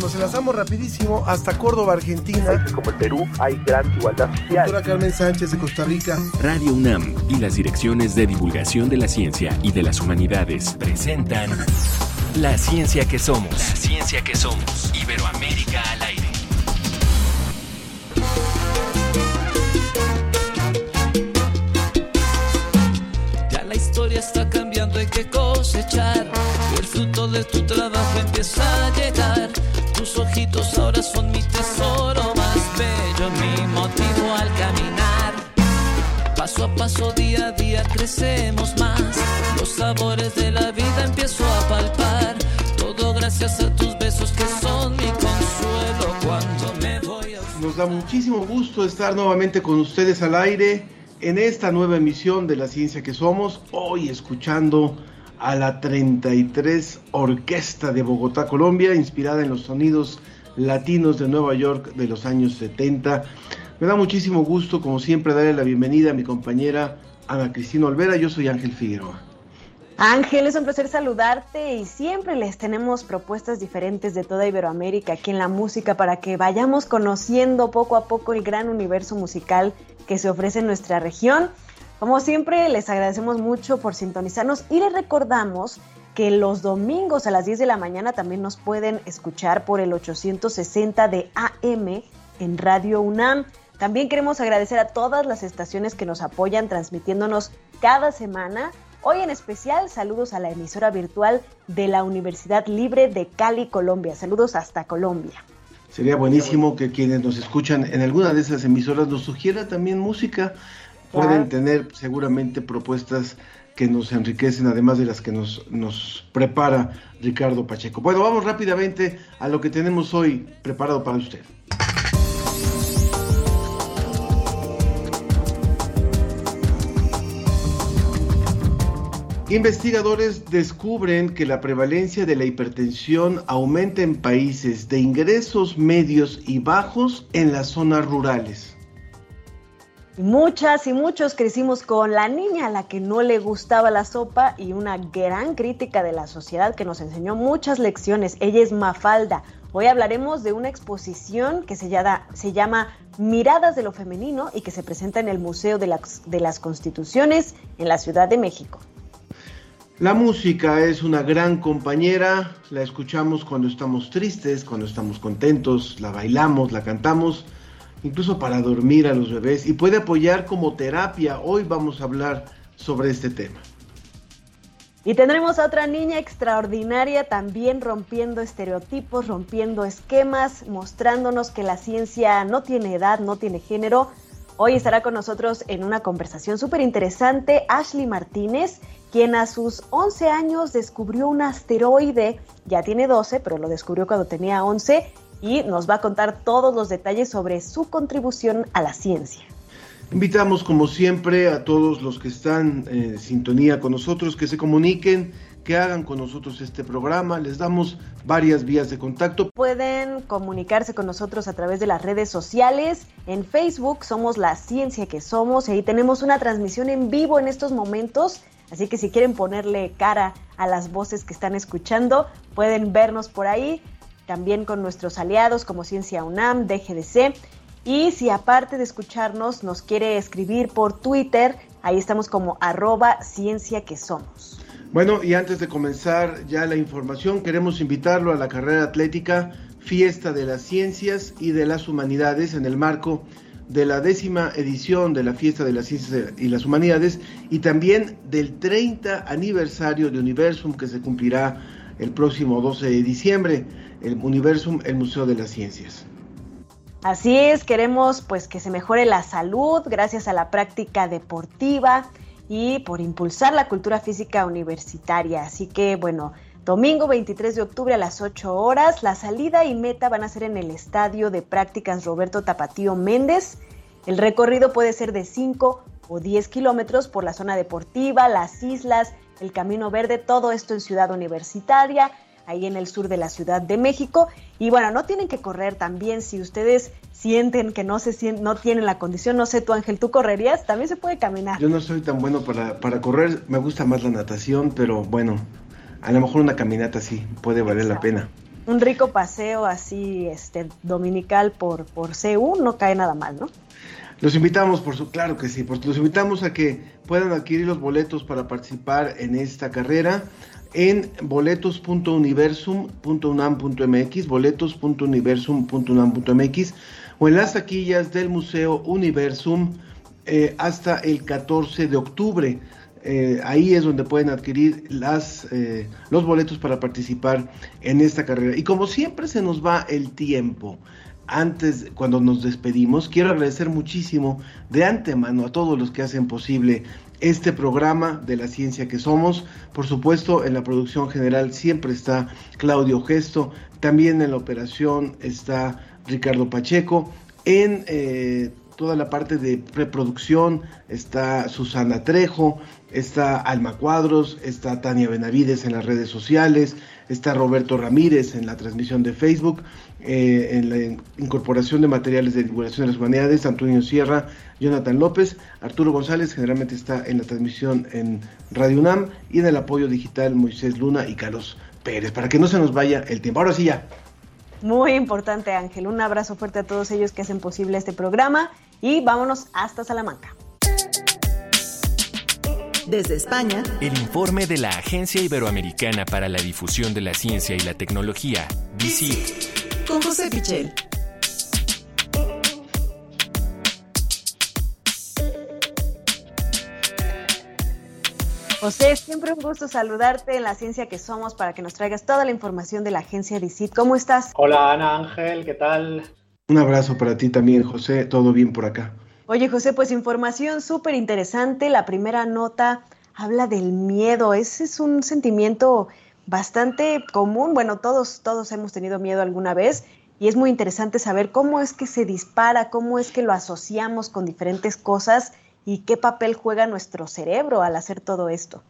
Nos enlazamos rapidísimo hasta Córdoba, Argentina. Como el Perú hay gran igualdad social. Doctora Carmen Sánchez de Costa Rica. Radio UNAM y las direcciones de divulgación de la ciencia y de las humanidades presentan La ciencia que somos. La ciencia que somos. Iberoamérica al aire. Ya la historia está cambiando, hay que cosechar. El fruto de tu trabajo empieza a llegar. Tus ojitos ahora son mi tesoro más bello, mi motivo al caminar. Paso a paso, día a día crecemos más. Los sabores de la vida empiezo a palpar. Todo gracias a tus besos que son mi consuelo cuando me voy a... Nos da muchísimo gusto estar nuevamente con ustedes al aire en esta nueva emisión de La Ciencia que Somos. Hoy escuchando a la 33 Orquesta de Bogotá, Colombia, inspirada en los sonidos latinos de Nueva York de los años 70. Me da muchísimo gusto, como siempre, darle la bienvenida a mi compañera Ana Cristina Olvera. Yo soy Ángel Figueroa. Ángel, es un placer saludarte y siempre les tenemos propuestas diferentes de toda Iberoamérica aquí en la música para que vayamos conociendo poco a poco el gran universo musical que se ofrece en nuestra región. Como siempre, les agradecemos mucho por sintonizarnos y les recordamos que los domingos a las 10 de la mañana también nos pueden escuchar por el 860 de AM en Radio UNAM. También queremos agradecer a todas las estaciones que nos apoyan transmitiéndonos cada semana. Hoy en especial, saludos a la emisora virtual de la Universidad Libre de Cali, Colombia. Saludos hasta Colombia. Sería buenísimo que quienes nos escuchan en alguna de esas emisoras nos sugiera también música. Pueden tener seguramente propuestas que nos enriquecen, además de las que nos, nos prepara Ricardo Pacheco. Bueno, vamos rápidamente a lo que tenemos hoy preparado para usted. Investigadores descubren que la prevalencia de la hipertensión aumenta en países de ingresos medios y bajos en las zonas rurales. Muchas y muchos crecimos con la niña a la que no le gustaba la sopa y una gran crítica de la sociedad que nos enseñó muchas lecciones. Ella es Mafalda. Hoy hablaremos de una exposición que se llama, Miradas de lo Femenino y que se presenta en el Museo de las, de las Constituciones en la Ciudad de México. La música es una gran compañera, la escuchamos cuando estamos tristes, cuando estamos contentos, la bailamos, la cantamos, incluso para dormir a los bebés y puede apoyar como terapia. Hoy vamos a hablar sobre este tema. Y tendremos a otra niña extraordinaria también rompiendo estereotipos, rompiendo esquemas, mostrándonos que la ciencia no tiene edad, no tiene género. Hoy estará con nosotros en una conversación súper interesante Ashley Martínez, quien a sus 11 años descubrió un asteroide, ya tiene 12, pero lo descubrió cuando tenía 11, y nos va a contar todos los detalles sobre su contribución a la ciencia. Invitamos como siempre a todos los que están en sintonía con nosotros que se comuniquen, que hagan con nosotros este programa. Les damos varias vías de contacto. Pueden comunicarse con nosotros a través de las redes sociales. En Facebook somos La Ciencia que Somos y ahí tenemos una transmisión en vivo en estos momentos. Así que si quieren ponerle cara a las voces que están escuchando, pueden vernos por ahí. También con nuestros aliados como Ciencia UNAM, DGDC. Y si aparte de escucharnos nos quiere escribir por Twitter, ahí estamos como arroba ciencia que somos. Bueno, y antes de comenzar ya la información, queremos invitarlo a la carrera atlética Fiesta de las Ciencias y de las Humanidades en el marco de la décima edición de la Fiesta de las Ciencias y las Humanidades y también del 30 aniversario de Universum que se cumplirá el próximo 12 de diciembre, el Universum, el Museo de las Ciencias. Así es, queremos pues que se mejore la salud gracias a la práctica deportiva y por impulsar la cultura física universitaria. Así que bueno, domingo 23 de octubre a las 8 horas, la salida y meta van a ser en el Estadio de Prácticas Roberto Tapatío Méndez. El recorrido puede ser de 5 o 10 kilómetros por la zona deportiva, las islas, el Camino Verde, todo esto en Ciudad Universitaria ahí en el sur de la Ciudad de México. Y bueno, no tienen que correr también si ustedes sienten que no se sienten, no tienen la condición, no sé tú Ángel, ¿tú correrías? También se puede caminar. Yo no soy tan bueno para, para correr, me gusta más la natación, pero bueno, a lo mejor una caminata sí puede valer la pena. Un rico paseo así este, dominical por, por CU no cae nada mal, ¿no? Los invitamos, por su, claro que sí, los invitamos a que puedan adquirir los boletos para participar en esta carrera en boletos.universum.unam.mx, boletos.universum.unam.mx o en las taquillas del Museo Universum eh, hasta el 14 de octubre. Eh, ahí es donde pueden adquirir las, eh, los boletos para participar en esta carrera. Y como siempre se nos va el tiempo, antes, cuando nos despedimos, quiero agradecer muchísimo de antemano a todos los que hacen posible este programa de la ciencia que somos. Por supuesto, en la producción general siempre está Claudio Gesto, también en la operación está Ricardo Pacheco, en eh, toda la parte de preproducción está Susana Trejo, está Alma Cuadros, está Tania Benavides en las redes sociales, está Roberto Ramírez en la transmisión de Facebook, eh, en la incorporación de materiales de divulgación de las humanidades, Antonio Sierra, Jonathan López, Arturo González generalmente está en la transmisión en Radio UNAM y en el apoyo digital Moisés Luna y Carlos Pérez, para que no se nos vaya el tiempo. Ahora sí ya. Muy importante Ángel, un abrazo fuerte a todos ellos que hacen posible este programa y vámonos hasta Salamanca. Desde España, el informe de la Agencia Iberoamericana para la Difusión de la Ciencia y la Tecnología, DICIT, con José Pichel. José, siempre un gusto saludarte en la ciencia que somos para que nos traigas toda la información de la agencia DICIT. ¿Cómo estás? Hola Ana Ángel, ¿qué tal? Un abrazo para ti también, José. Todo bien por acá. Oye, José, pues información súper interesante. La primera nota habla del miedo. Ese es un sentimiento bastante común. Bueno, todos, todos hemos tenido miedo alguna vez y es muy interesante saber cómo es que se dispara, cómo es que lo asociamos con diferentes cosas y qué papel juega nuestro cerebro al hacer todo esto.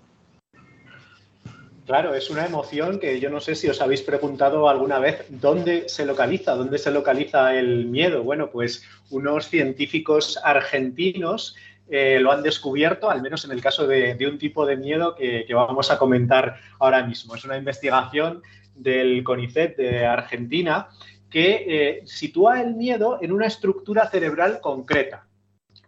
Claro, es una emoción que yo no sé si os habéis preguntado alguna vez dónde se localiza, dónde se localiza el miedo. Bueno, pues unos científicos argentinos eh, lo han descubierto, al menos en el caso de, un tipo de miedo que, vamos a comentar ahora mismo. Es una investigación del CONICET de Argentina que eh, sitúa el miedo en una estructura cerebral concreta,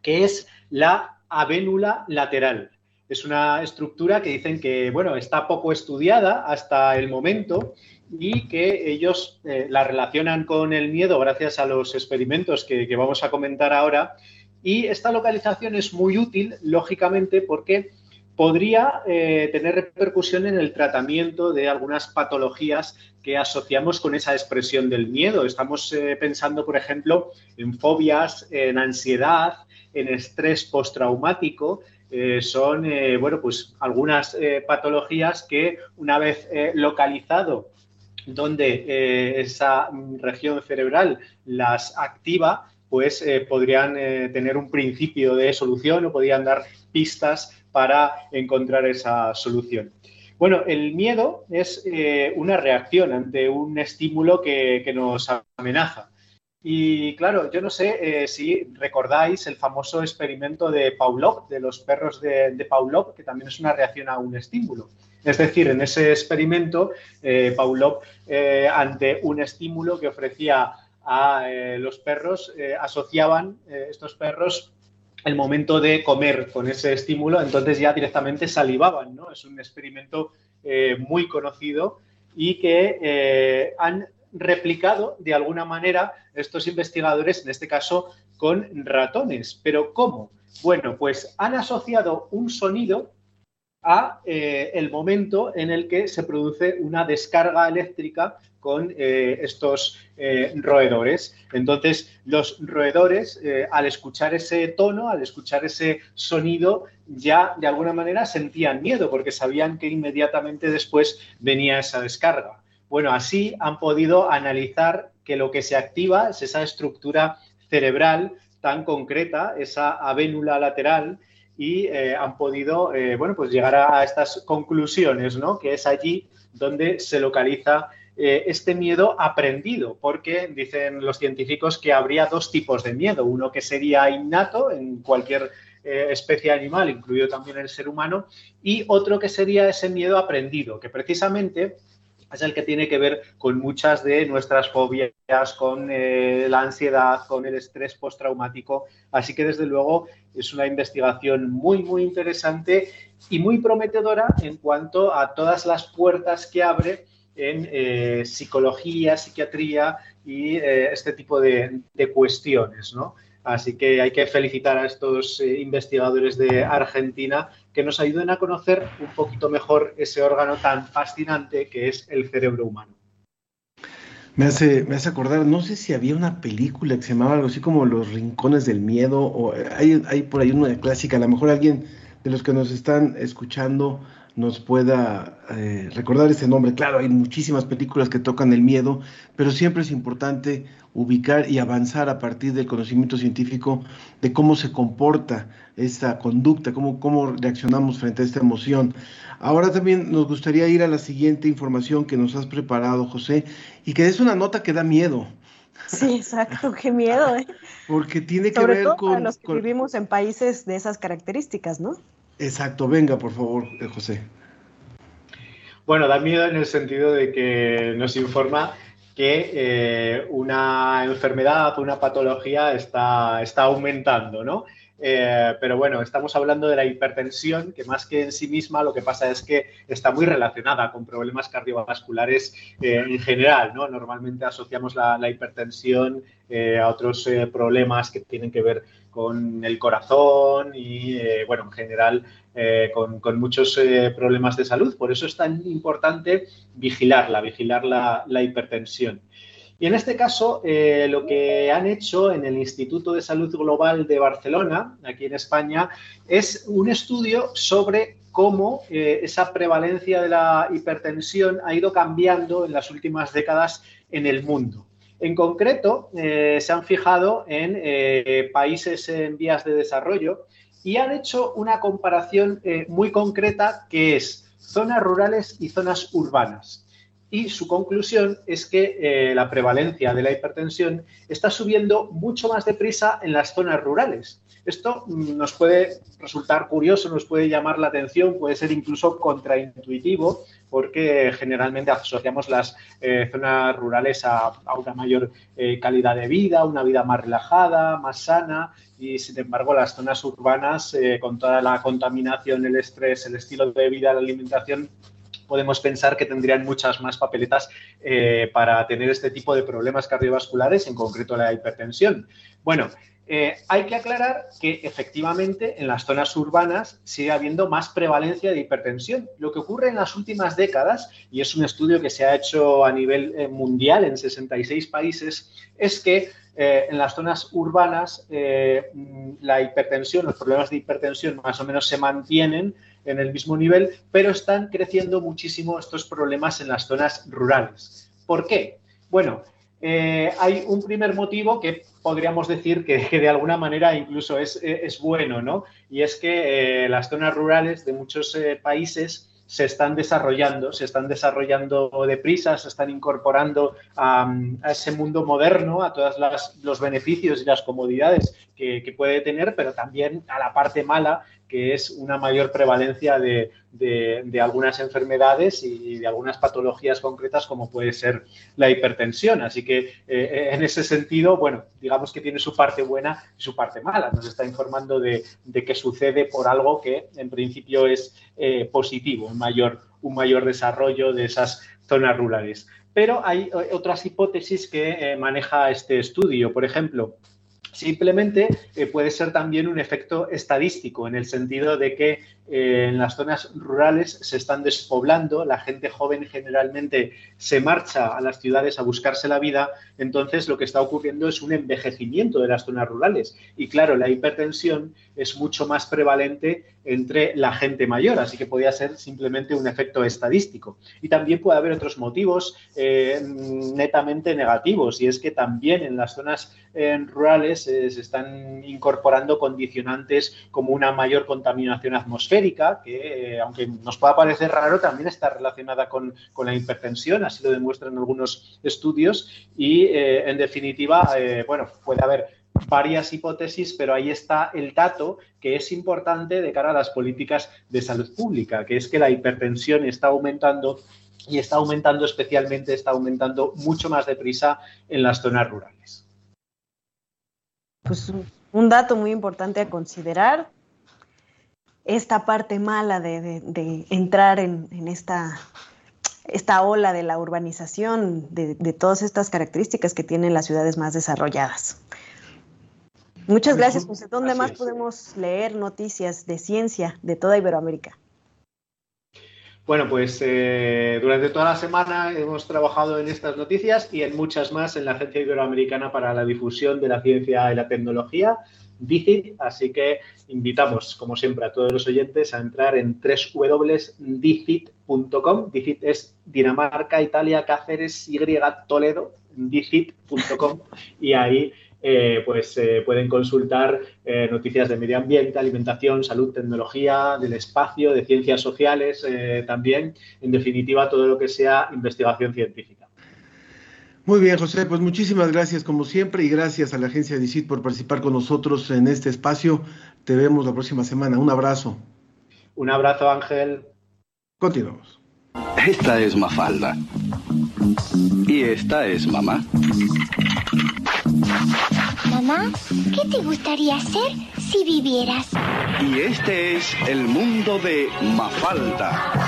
que es la avénula lateral. Es una estructura que dicen que, bueno, está poco estudiada hasta el momento y que ellos eh, la relacionan con el miedo gracias a los experimentos que, vamos a comentar ahora. Y esta localización es muy útil, lógicamente, porque podría eh, tener repercusión en el tratamiento de algunas patologías que asociamos con esa expresión del miedo. Estamos eh, pensando, por ejemplo, en fobias, en ansiedad, en estrés postraumático eh, son eh, bueno, pues algunas patologías que una vez localizado donde esa región cerebral las activa, pues podrían tener un principio de solución o podrían dar pistas para encontrar esa solución. Bueno, el miedo es una reacción ante un estímulo que nos amenaza. Y claro, yo no sé eh, si recordáis el famoso experimento de Pavlov, de los perros de, de, Pavlov, que también es una reacción a un estímulo. Es decir, en ese experimento, eh, Pavlov, eh, ante un estímulo que ofrecía a los perros, asociaban estos perros el momento de comer con ese estímulo, entonces ya directamente salivaban. ¿no? Es un experimento muy conocido y que han replicado de alguna manera estos investigadores, en este caso con ratones. ¿Pero cómo? Bueno, pues han asociado un sonido a eh, el momento en el que se produce una descarga eléctrica con eh, estos eh, roedores. Entonces, los roedores, al escuchar ese tono, al escuchar ese sonido, ya de alguna manera sentían miedo porque sabían que inmediatamente después venía esa descarga. Bueno, así han podido analizar que lo que se activa es esa estructura cerebral tan concreta, esa avénula lateral, y eh, han podido eh, bueno, pues llegar a, estas conclusiones, ¿no? que es allí donde se localiza eh, este miedo aprendido, porque dicen los científicos que habría dos tipos de miedo, uno que sería innato en cualquier especie animal, incluido también el ser humano, y otro que sería ese miedo aprendido, que precisamente es el que tiene que ver con muchas de nuestras fobias, con eh, la ansiedad, con el estrés postraumático. Así que desde luego es una investigación muy, muy interesante y muy prometedora en cuanto a todas las puertas que abre en eh, psicología, psiquiatría y eh, este tipo de, de cuestiones, ¿no? Así que hay que felicitar a estos investigadores de Argentina que nos ayuden a conocer un poquito mejor ese órgano tan fascinante que es el cerebro humano. Me hace, me hace acordar, no sé si había una película que se llamaba algo así como Los Rincones del Miedo, o hay, hay por ahí una clásica, a lo mejor alguien de los que nos están escuchando nos pueda eh, recordar ese nombre. Claro, hay muchísimas películas que tocan el miedo, pero siempre es importante ubicar y avanzar a partir del conocimiento científico de cómo se comporta esta conducta, cómo, cómo reaccionamos frente a esta emoción. Ahora también nos gustaría ir a la siguiente información que nos has preparado, José, y que es una nota que da miedo. Sí, exacto, qué miedo, ¿eh? Porque tiene que ver con... los que vivimos en países de esas características, ¿no? Exacto, venga, por favor, eh, José. Bueno, da miedo en el sentido de que nos informa que eh, una enfermedad, una patología está, está aumentando, ¿no? Eh, pero bueno, estamos hablando de la hipertensión, que más que en sí misma lo que pasa es que está muy relacionada con problemas cardiovasculares eh, en general, ¿no? Normalmente asociamos la, hipertensión a otros problemas que tienen que ver con el corazón y, bueno, en general con, muchos problemas de salud. Por eso es tan importante vigilarla, vigilar la hipertensión. Y en este caso, eh, lo que han hecho en el Instituto de Salud Global de Barcelona, aquí en España, es un estudio sobre cómo eh, esa prevalencia de la hipertensión ha ido cambiando en las últimas décadas en el mundo. En concreto, eh, se han fijado en países en vías de desarrollo y han hecho una comparación muy concreta que es zonas rurales y zonas urbanas y su conclusión es que eh, la prevalencia de la hipertensión está subiendo mucho más deprisa en las zonas rurales. Esto mm, nos puede resultar curioso, nos puede llamar la atención, puede ser incluso contraintuitivo, porque generalmente asociamos las eh, zonas rurales a, una mayor eh, calidad de vida, una vida más relajada, más sana, y sin embargo las zonas urbanas, con toda la contaminación, el estrés, el estilo de vida, la alimentación, podemos pensar que tendrían muchas más papeletas eh, para tener este tipo de problemas cardiovasculares, en concreto la hipertensión. Bueno, eh, hay que aclarar que efectivamente en las zonas urbanas sigue habiendo más prevalencia de hipertensión. Lo que ocurre en las últimas décadas, y es un estudio que se ha hecho a nivel eh, mundial en 66 países, es que en las zonas urbanas la hipertensión, los problemas de hipertensión más o menos se mantienen en el mismo nivel, pero están creciendo muchísimo estos problemas en las zonas rurales. ¿Por qué? Bueno, eh, hay un primer motivo que podríamos decir que, de alguna manera incluso es, bueno, ¿no? Y es que eh, las zonas rurales de muchos eh, países se están desarrollando, se están desarrollando deprisa, se están incorporando a, ese mundo moderno, a todos los beneficios y las comodidades que, puede tener, pero también a la parte mala que es una mayor prevalencia de, algunas enfermedades y de algunas patologías concretas como puede ser la hipertensión. Así que eh, eh, en ese sentido, bueno, digamos que tiene su parte buena y su parte mala. Nos está informando de, que sucede por algo que en principio es eh, positivo, un mayor, un mayor desarrollo de esas zonas rurales. Pero hay otras hipótesis que maneja este estudio. Por ejemplo, Simplemente eh, puede ser también un efecto estadístico, en el sentido de que eh, en las zonas rurales se están despoblando, la gente joven generalmente se marcha a las ciudades a buscarse la vida, entonces lo que está ocurriendo es un envejecimiento de las zonas rurales. Y claro, la hipertensión es mucho más prevalente entre la gente mayor, así que podría ser simplemente un efecto estadístico. Y también puede haber otros motivos eh, netamente negativos, y es que también en las zonas rurales se están incorporando condicionantes como una mayor contaminación atmosférica, que eh, aunque nos pueda parecer raro, también está relacionada con, la hipertensión, así lo demuestran algunos estudios, y eh, en definitiva, eh, bueno, puede haber varias hipótesis, pero ahí está el dato que es importante de cara a las políticas de salud pública, que es que la hipertensión está aumentando y está aumentando especialmente, está aumentando mucho más deprisa en las zonas rurales. Pues un dato muy importante a considerar, esta parte mala de, entrar en, esta, esta, ola de la urbanización, de, todas estas características que tienen las ciudades más desarrolladas. Muchas gracias, José. ¿Dónde más podemos leer noticias de ciencia de toda Iberoamérica? Bueno, pues eh, durante toda la semana hemos trabajado en estas noticias y en muchas más en la Agencia Iberoamericana para la Difusión de la Ciencia y la Tecnología, DICIT, así que invitamos, como siempre, a todos los oyentes a entrar en www.dicit.com. DICIT es Dinamarca, Italia, Cáceres, Y, Toledo, dicit.com y ahí eh, pues eh, pueden consultar eh, noticias de medio ambiente, alimentación, salud, tecnología, del espacio, de ciencias sociales también, en definitiva todo lo que sea investigación científica. Muy bien, José, pues muchísimas gracias como siempre y gracias a la agencia DICIT por participar con nosotros en este espacio. Te vemos la próxima semana. Un abrazo. Un abrazo, Ángel. Continuamos. Esta es Mafalda. Y esta es mamá. Mamá, ¿qué te gustaría hacer si vivieras? Y este es el mundo de Mafalda.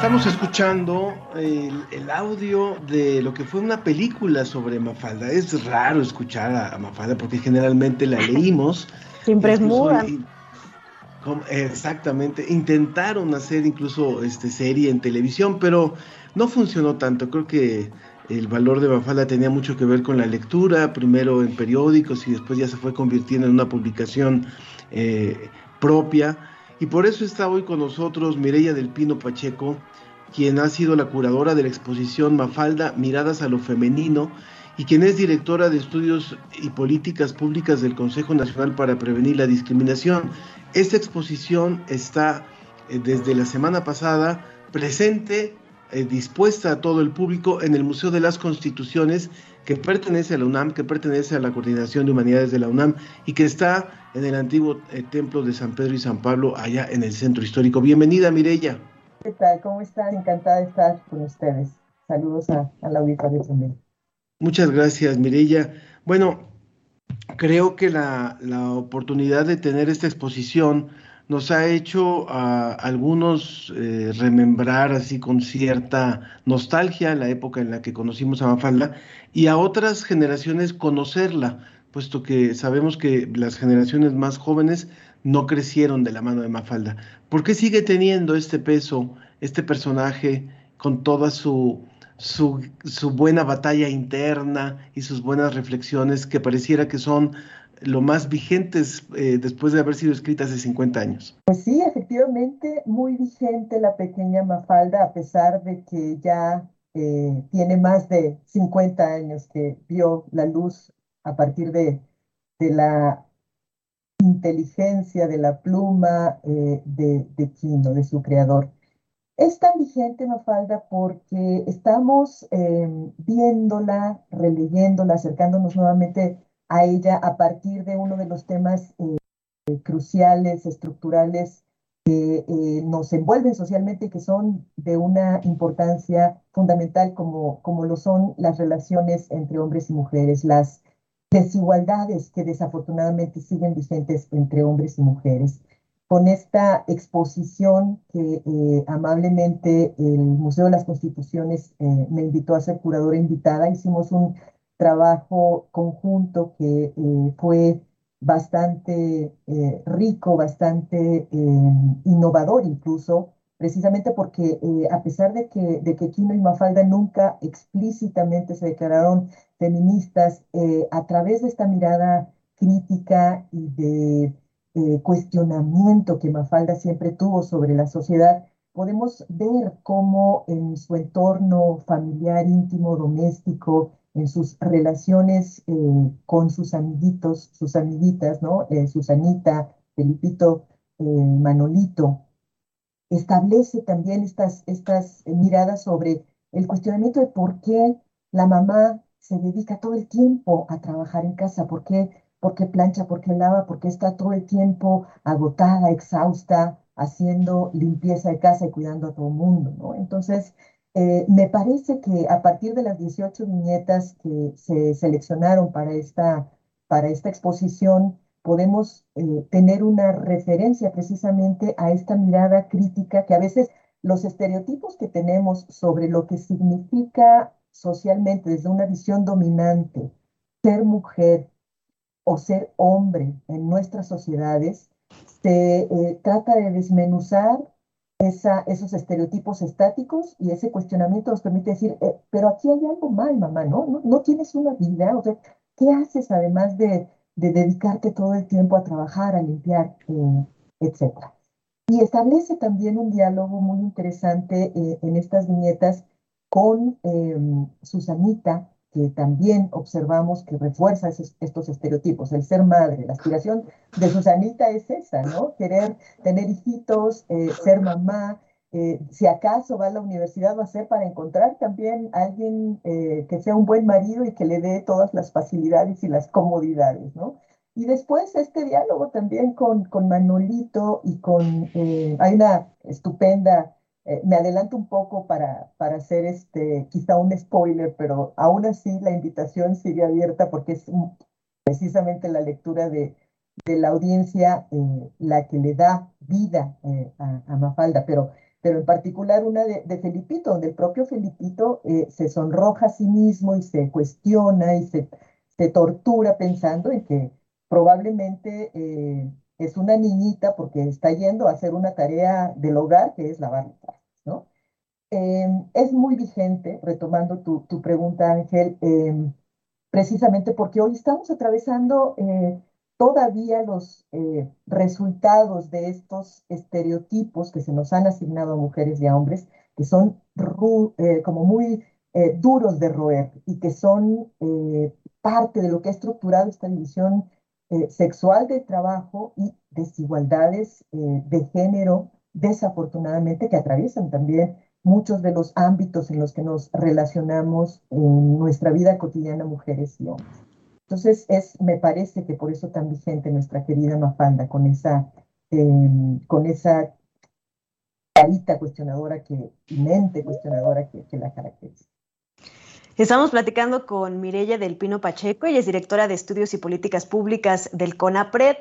Estamos escuchando el, audio de lo que fue una película sobre Mafalda. Es raro escuchar a, Mafalda porque generalmente la leímos. Siempre es muda. Exactamente. Intentaron hacer incluso este, serie en televisión, pero no funcionó tanto. Creo que el valor de Mafalda tenía mucho que ver con la lectura, primero en periódicos y después ya se fue convirtiendo en una publicación eh, propia. Y por eso está hoy con nosotros Mireya del Pino Pacheco, quien ha sido la curadora de la exposición Mafalda, Miradas a lo Femenino, y quien es directora de Estudios y Políticas Públicas del Consejo Nacional para Prevenir la Discriminación. Esta exposición está eh, desde la semana pasada presente, eh, dispuesta a todo el público en el Museo de las Constituciones, que pertenece a la UNAM, que pertenece a la Coordinación de Humanidades de la UNAM y que está en el antiguo eh, templo de San Pedro y San Pablo, allá en el centro histórico. Bienvenida, Mirella. ¿Qué tal? ¿Cómo están? Encantada de estar con ustedes. Saludos a, la auditorio también. Muchas gracias, Mirella. Bueno, creo que la, oportunidad de tener esta exposición nos ha hecho a algunos eh, remembrar así con cierta nostalgia la época en la que conocimos a Mafalda y a otras generaciones conocerla, puesto que sabemos que las generaciones más jóvenes no crecieron de la mano de Mafalda. ¿Por qué sigue teniendo este peso, este personaje, con toda su, su, buena batalla interna y sus buenas reflexiones que pareciera que son lo más vigentes eh, después de haber sido escritas hace 50 años? Pues sí, efectivamente, muy vigente la pequeña Mafalda, a pesar de que ya eh, tiene más de 50 años que vio la luz a partir de, de la inteligencia de la pluma eh, de, de Quino, de su creador. Es tan vigente, Mafalda, porque estamos em, viéndola, releyéndola, acercándonos nuevamente a ella a partir de uno de los temas eh, cruciales, estructurales, que eh, nos envuelven socialmente y que son de una importancia fundamental como, como lo son las relaciones entre hombres y mujeres, las desigualdades que desafortunadamente siguen vigentes entre hombres y mujeres. Con esta exposición que eh, amablemente el Museo de las Constituciones eh, me invitó a ser curadora invitada, hicimos un trabajo conjunto que eh, fue bastante rico, bastante innovador incluso, precisamente porque a pesar de que, de que Quino y Mafalda nunca explícitamente se declararon feministas, eh, a través de esta mirada crítica y de eh, cuestionamiento que Mafalda siempre tuvo sobre la sociedad, podemos ver cómo en su entorno familiar, íntimo, doméstico, en sus relaciones eh, con sus amiguitos, sus amiguitas, ¿no? Susanita, Felipito, Manolito, establece también estas, estas miradas sobre el cuestionamiento de por qué la mamá se dedica todo el tiempo a trabajar en casa, porque ¿por qué plancha? ¿Por qué lava? ¿Por qué está todo el tiempo agotada, exhausta, haciendo limpieza de casa y cuidando a todo el mundo? ¿no? Entonces, eh, me parece que a partir de las 18 viñetas que se seleccionaron para esta, para esta exposición, podemos eh, tener una referencia precisamente a esta mirada crítica que a veces los estereotipos que tenemos sobre lo que significa socialmente desde una visión dominante ser mujer o ser hombre en nuestras sociedades, se eh, trata de desmenuzar esos estereotipos estáticos y ese cuestionamiento nos permite decir, eh, pero aquí hay algo mal, mamá, ¿no? ¿no? tienes una vida, o sea, ¿qué haces además de, dedicarte todo el tiempo a trabajar, a limpiar, eh, etcétera? Y establece también un diálogo muy interesante eh, en estas viñetas con em, Susanita, que también observamos que refuerza estos estereotipos, el ser madre, la aspiración de Susanita es esa, ¿no? Querer tener hijitos, eh, ser mamá, eh, si acaso va a la universidad va a ser para encontrar también alguien eh, que sea un buen marido y que le dé todas las facilidades y las comodidades, ¿no? Y después este diálogo también con, con Manolito y con, hay una estupenda eh, me adelanto un poco para, para hacer este, quizá un spoiler, pero aún así la invitación sigue abierta porque es precisamente la lectura de, de la audiencia eh, la que le da vida eh, a, Mafalda, pero, pero en particular una de, de Felipito, donde el propio Felipito se sonroja a sí mismo y se cuestiona y se, se tortura pensando en que probablemente es una niñita porque está yendo a hacer una tarea del hogar que es lavar ¿no? Em, es muy vigente, retomando tu, pregunta, Ángel, em, precisamente porque hoy estamos atravesando eh, todavía los eh, resultados de estos estereotipos que se nos han asignado a mujeres y a hombres, que son eh, como muy duros de roer y que son parte de lo que ha estructurado esta división eh, sexual de trabajo y desigualdades eh, de género, desafortunadamente, que atraviesan también muchos de los ámbitos en los que nos relacionamos en nuestra vida cotidiana, mujeres y hombres. Entonces, es, me parece que por eso tan vigente nuestra querida Mafalda, con esa, em, con esa carita cuestionadora, que, mente cuestionadora que, que la caracteriza. Estamos platicando con Mirella del Pino Pacheco, ella es directora de Estudios y Políticas Públicas del CONAPRED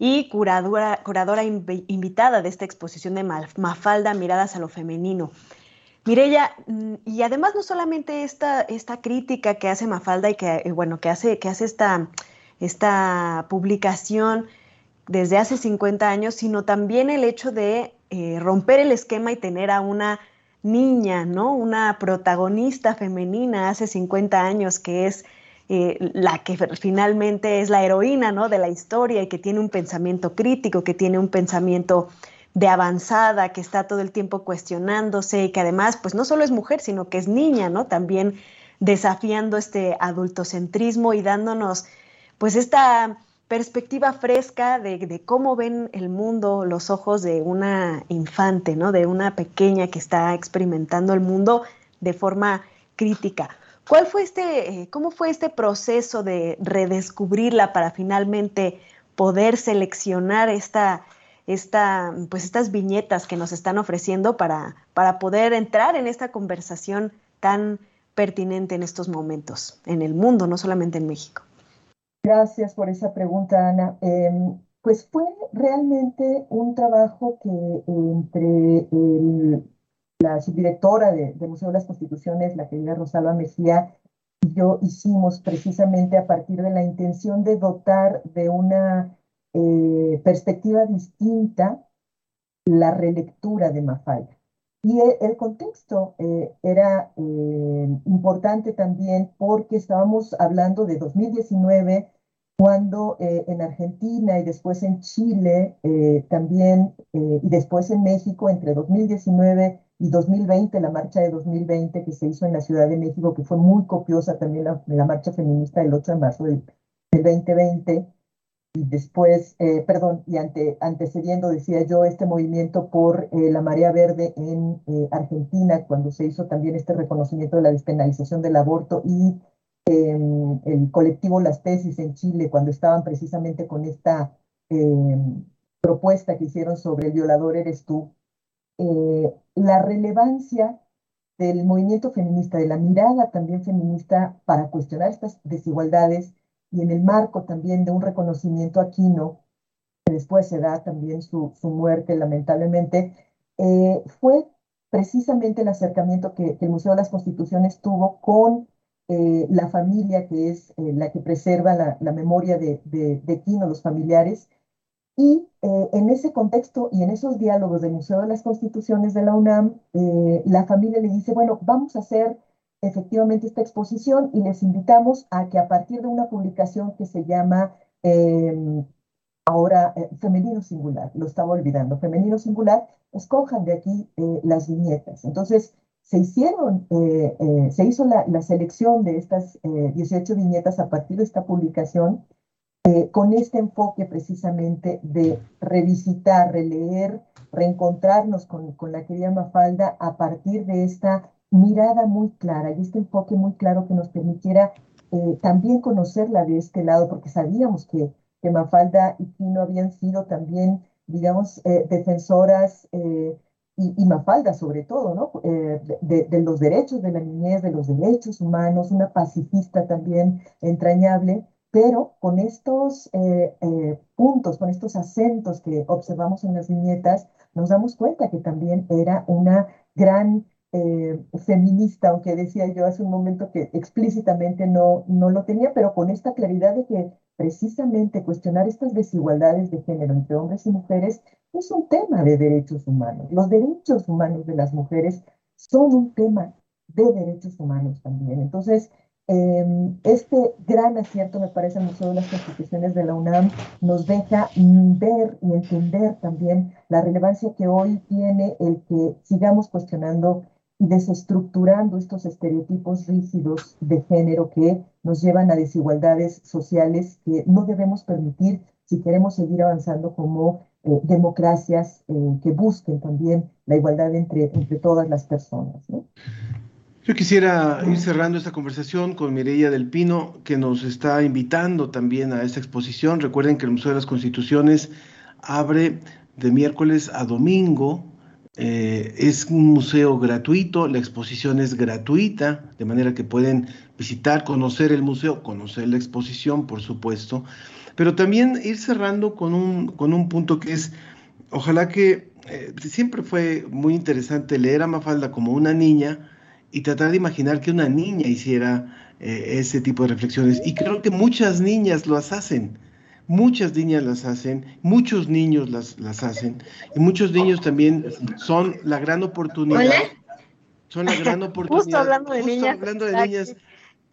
y curadora, invitada de esta exposición de Mafalda, Miradas a lo Femenino. Mirella, mm, y además no solamente esta, esta crítica que hace Mafalda y que, eh, bueno, que hace, que hace esta, esta publicación desde hace 50 años, sino también el hecho de eh, romper el esquema y tener a una niña, ¿no? Una protagonista femenina hace 50 años que es eh, la que finalmente es la heroína, ¿no? De la historia y que tiene un pensamiento crítico, que tiene un pensamiento de avanzada, que está todo el tiempo cuestionándose y que además, pues no solo es mujer, sino que es niña, ¿no? También desafiando este adultocentrismo y dándonos, pues esta perspectiva fresca de, cómo ven el mundo los ojos de una infante, ¿no? De una pequeña que está experimentando el mundo de forma crítica. ¿Cuál fue este, eh, cómo fue este proceso de redescubrirla para finalmente poder seleccionar esta, esta, pues estas viñetas que nos están ofreciendo para, para poder entrar en esta conversación tan pertinente en estos momentos, en el mundo, no solamente en México? Gracias por esa pregunta, Ana. Em, pues fue realmente un trabajo que entre la subdirectora de, Museo de las Constituciones, la querida Rosalba Mejía, y yo hicimos precisamente a partir de la intención de dotar de una eh, perspectiva distinta la relectura de Mafalda. Y el, contexto eh, era eh, importante también porque estábamos hablando de 2019, cuando eh, en Argentina y después en Chile, también, y después en México, entre 2019 y 2020, la marcha de 2020 que se hizo en la Ciudad de México, que fue muy copiosa también la, marcha feminista del 8 de marzo del, del 2020, y después, eh, perdón, y ante, antecediendo, decía yo, este movimiento por eh, la marea verde en eh, Argentina, cuando se hizo también este reconocimiento de la despenalización del aborto y em, el colectivo Las Tesis en Chile, cuando estaban precisamente con esta em, propuesta que hicieron sobre el violador eres tú, la relevancia del movimiento feminista, de la mirada también feminista para cuestionar estas desigualdades y en el marco también de un reconocimiento aquino, que después se da también su, muerte lamentablemente, eh, fue precisamente el acercamiento que, el Museo de las Constituciones tuvo con eh, la familia, que es eh, la que preserva la, memoria de, de, Quino, los familiares, y en ese contexto y en esos diálogos del Museo de las Constituciones de la UNAM, la familia le dice, bueno, vamos a hacer efectivamente esta exposición y les invitamos a que a partir de una publicación que se llama em, ahora eh, Femenino Singular, lo estaba olvidando, Femenino Singular, escojan de aquí eh, las viñetas. Entonces, se hicieron, eh, se hizo la, la, selección de estas 18 viñetas a partir de esta publicación con este enfoque precisamente de revisitar, releer, reencontrarnos con, con la querida Mafalda a partir de esta mirada muy clara y este enfoque muy claro que nos permitiera eh, también conocerla de este lado, porque sabíamos que, que Mafalda y Pino habían sido también, digamos, eh, defensoras, eh, y, Mafalda sobre todo, ¿no? De, de, los derechos de la niñez, de los derechos humanos, una pacifista también entrañable, pero con estos puntos, con estos acentos que observamos en las viñetas, nos damos cuenta que también era una gran eh, feminista, aunque decía yo hace un momento que explícitamente no, no lo tenía, pero con esta claridad de que precisamente cuestionar estas desigualdades de género entre hombres y mujeres es un tema de derechos humanos. Los derechos humanos de las mujeres son un tema de derechos humanos también. Entonces, em, este gran acierto, me parece, el Museo de las Constituciones de la UNAM nos deja ver y entender también la relevancia que hoy tiene el que sigamos cuestionando desestructurando estos estereotipos rígidos de género que nos llevan a desigualdades sociales que no debemos permitir si queremos seguir avanzando como eh, democracias eh, que busquen también la igualdad entre, entre todas las personas. Yo quisiera ir cerrando esta conversación con Mireia del Pino, que nos está invitando también a esta exposición. Recuerden que el Museo de las Constituciones abre de miércoles a domingo eh, es un museo gratuito, la exposición es gratuita, de manera que pueden visitar, conocer el museo, conocer la exposición, por supuesto, pero también ir cerrando con un, con un punto que es, ojalá que eh, siempre fue muy interesante leer a Mafalda como una niña y tratar de imaginar que una niña hiciera eh, ese tipo de reflexiones. Y creo que muchas niñas lo hacen muchas niñas las hacen, muchos niños las, las hacen, y muchos niños también son la gran oportunidad. Son la gran oportunidad. Justo hablando de niñas. Hablando de niñas.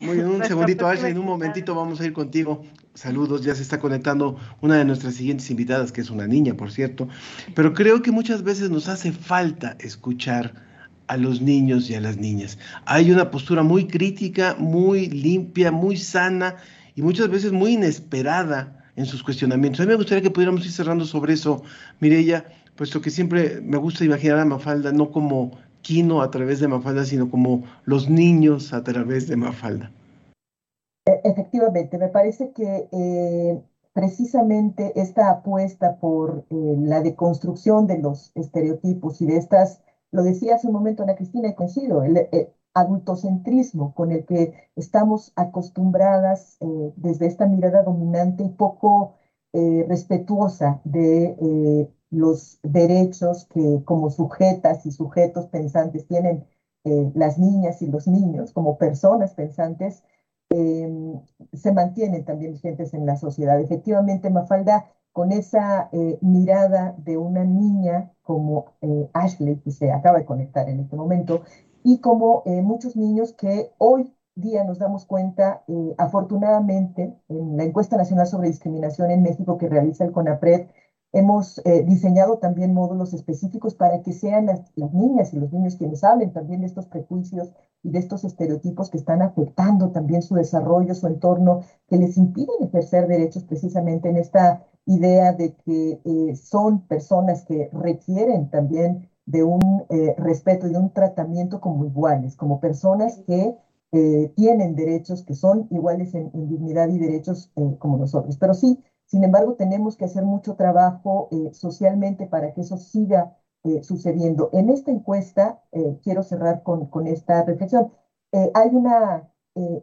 Muy un segundito, Ashley, en un momentito vamos a ir contigo. Saludos, ya se está conectando una de nuestras siguientes invitadas, que es una niña, por cierto. Pero creo que muchas veces nos hace falta escuchar a los niños y a las niñas. Hay una postura muy crítica, muy limpia, muy sana y muchas veces muy inesperada en sus cuestionamientos. A mí me gustaría que pudiéramos ir cerrando sobre eso, Mireya, puesto que siempre me gusta imaginar a Mafalda no como Quino a través de Mafalda, sino como los niños a través de Mafalda. E, efectivamente, me parece que eh, precisamente esta apuesta por eh, la deconstrucción de los estereotipos y de estas, lo decía hace un momento Ana Cristina y coincido, el, eh, adultocentrismo con el que estamos acostumbradas eh, desde esta mirada dominante y poco eh, respetuosa de eh, los derechos que como sujetas y sujetos pensantes tienen las niñas y los niños como personas pensantes, se mantienen también vigentes en la sociedad. Efectivamente, Mafalda, con esa mirada de una niña como Ashley, que se acaba de conectar en este momento, y como eh, muchos niños que hoy día nos damos cuenta, eh, afortunadamente, en la encuesta nacional sobre discriminación en México que realiza el CONAPRED, hemos eh, diseñado también módulos específicos para que sean las, niñas y los niños quienes hablen también de estos prejuicios y de estos estereotipos que están afectando también su desarrollo, su entorno, que les impiden ejercer derechos precisamente en esta idea de que son personas que requieren también de un eh, respeto y de un tratamiento como iguales, como personas que eh, tienen derechos que son iguales en, dignidad y derechos eh, como nosotros. Pero sí, sin embargo, tenemos que hacer mucho trabajo socialmente para que eso siga sucediendo. En esta encuesta, quiero cerrar con, con esta reflexión, hay una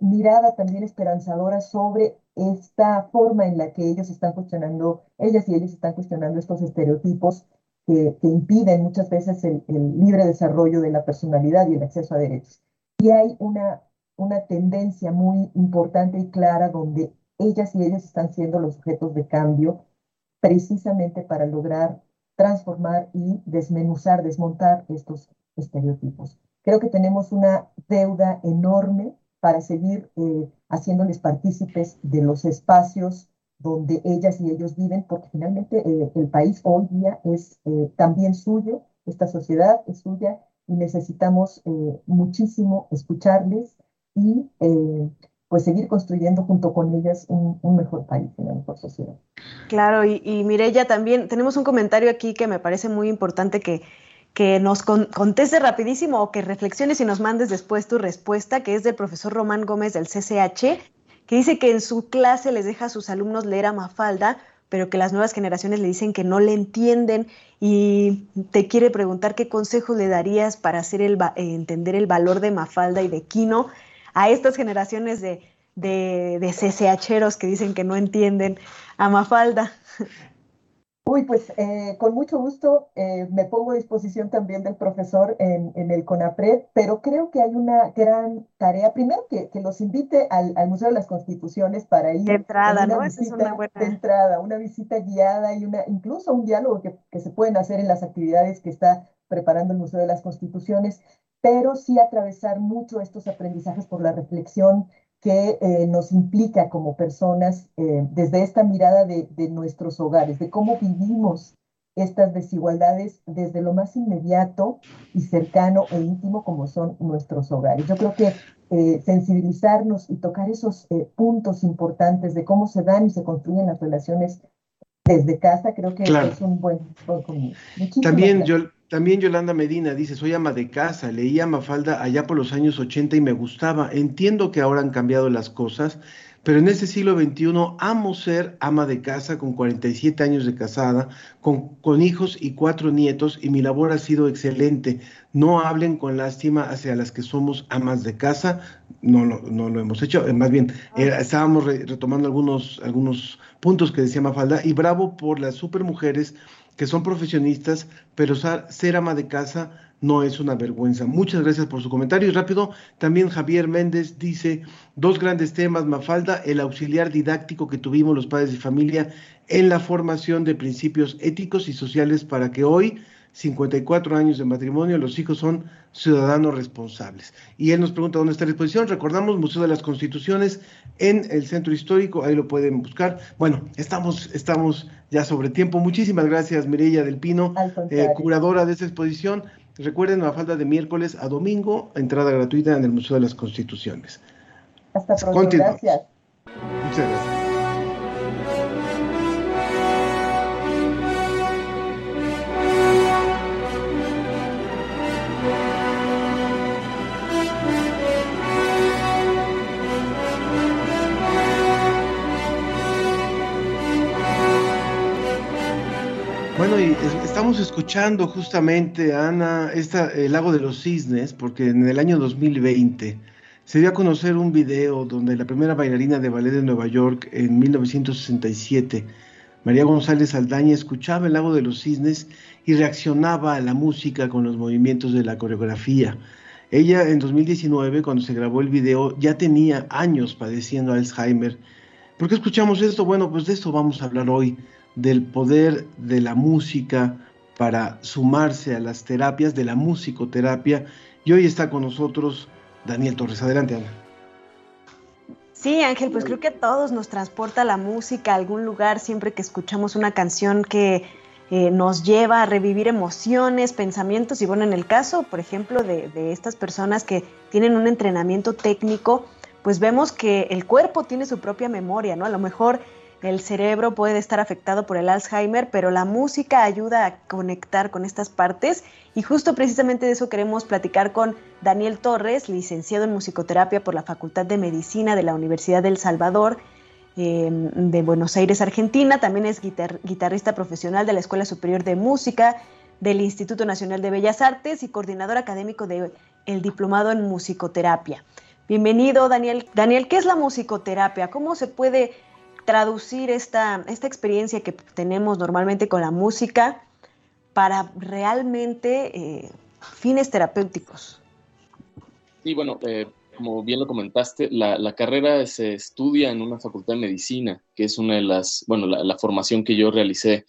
mirada también esperanzadora sobre esta forma en la que ellos están cuestionando, ellas y ellos están cuestionando estos estereotipos que, impiden muchas veces el, el libre desarrollo de la personalidad y el acceso a derechos. Y hay una una tendencia muy importante y clara donde ellas y ellos están siendo los sujetos de cambio precisamente para lograr transformar y desmenuzar, desmontar estos estereotipos. Creo que tenemos una deuda enorme para seguir eh, haciéndoles partícipes de los espacios donde ellas y ellos viven, porque finalmente eh, el país hoy día es eh, también suyo, esta sociedad es suya y necesitamos muchísimo escucharles, y eh, pues seguir construyendo junto con ellas un, mejor país, una mejor sociedad. Claro, y, y Mirella, también tenemos un comentario aquí que me parece muy importante que, que nos conteste rapidísimo o que reflexiones y nos mandes después tu respuesta, que es del profesor Román Gómez del CCH, que dice que en su clase les deja a sus alumnos leer a Mafalda, pero que las nuevas generaciones le dicen que no le entienden y te quiere preguntar qué consejo le darías para hacer el, entender el valor de Mafalda y de Quino a estas generaciones de, de, de CCHeros que dicen que no entienden a Mafalda. Uy, pues eh, con mucho gusto eh, me pongo a disposición también del profesor en, en, el CONAPRED, pero creo que hay una gran tarea. Primero, que, que los invite al, al, Museo de las Constituciones para ir. De entrada, ¿no? Visita, es una buena... De entrada, una visita guiada y una, incluso un diálogo que, que se pueden hacer en las actividades que está preparando el Museo de las Constituciones pero sí atravesar mucho estos aprendizajes por la reflexión que eh, nos implica como personas eh, desde esta mirada de, nuestros hogares, de cómo vivimos estas desigualdades desde lo más inmediato y cercano e íntimo como son nuestros hogares. Yo creo que eh, sensibilizarnos y tocar esos puntos importantes de cómo se dan y se construyen las relaciones desde casa, creo que es un buen, buen También yo también Yolanda Medina dice, soy ama de casa, leía Mafalda allá por los años 80 y me gustaba. Entiendo que ahora han cambiado las cosas, pero en este siglo XXI amo ser ama de casa con 47 años de casada, con, con hijos y cuatro nietos y mi labor ha sido excelente. No hablen con lástima hacia las que somos amas de casa, no, no, no lo hemos hecho, eh, más bien eh, estábamos retomando algunos, algunos puntos que decía Mafalda y bravo por las supermujeres que son profesionistas, pero ser ama de casa no es una vergüenza. Muchas gracias por su comentario. Y rápido, también Javier Méndez dice, dos grandes temas, Mafalda, el auxiliar didáctico que tuvimos los padres de familia en la formación de principios éticos y sociales para que hoy 54 años de matrimonio, los hijos son ciudadanos responsables. Y él nos pregunta dónde está la exposición. Recordamos Museo de las Constituciones en el Centro Histórico, ahí lo pueden buscar. Bueno, estamos, estamos ya sobre tiempo. Muchísimas gracias, Mireya del Pino, eh, curadora de esta exposición. Recuerden, a falta de miércoles a domingo, entrada gratuita en el Museo de las Constituciones. Hasta pronto. Gracias. Muchas gracias. Estamos escuchando justamente, Ana, el lago de los cisnes, porque en el año 2020 se dio a conocer un video donde la primera bailarina de ballet de Nueva York en 1967, María González Aldaña, escuchaba el lago de los cisnes y reaccionaba a la música con los movimientos de la coreografía. Ella en 2019, cuando se grabó el video, ya tenía años padeciendo Alzheimer. ¿Por qué escuchamos esto? Bueno, pues de esto vamos a hablar hoy del poder de la música para sumarse a las terapias, de la musicoterapia. Y hoy está con nosotros Daniel Torres. Adelante, Ana. Sí, Ángel, pues creo que a todos nos transporta la música a algún lugar siempre que escuchamos una canción que eh, nos lleva a revivir emociones, pensamientos y bueno, en el caso, por ejemplo, de, de estas personas que tienen un entrenamiento técnico, pues vemos que el cuerpo tiene su propia memoria, ¿no? A lo mejor el cerebro puede estar afectado por el Alzheimer, pero la música ayuda a conectar con estas partes y justo precisamente de eso queremos platicar con Daniel Torres, licenciado en musicoterapia por la Facultad de Medicina de la Universidad del Salvador em, de Buenos Aires, Argentina. También es guitarrista profesional de la Escuela Superior de Música del Instituto Nacional de Bellas Artes y coordinador académico del Diplomado en Musicoterapia. Bienvenido, Daniel. Daniel, ¿qué es la musicoterapia? ¿Cómo se puede traducir esta, esta experiencia que tenemos normalmente con la música para realmente eh, fines terapéuticos. Sí, bueno, eh, como bien lo comentaste, la, carrera se estudia en una facultad de medicina, que es una de las, bueno, la, formación que yo realicé.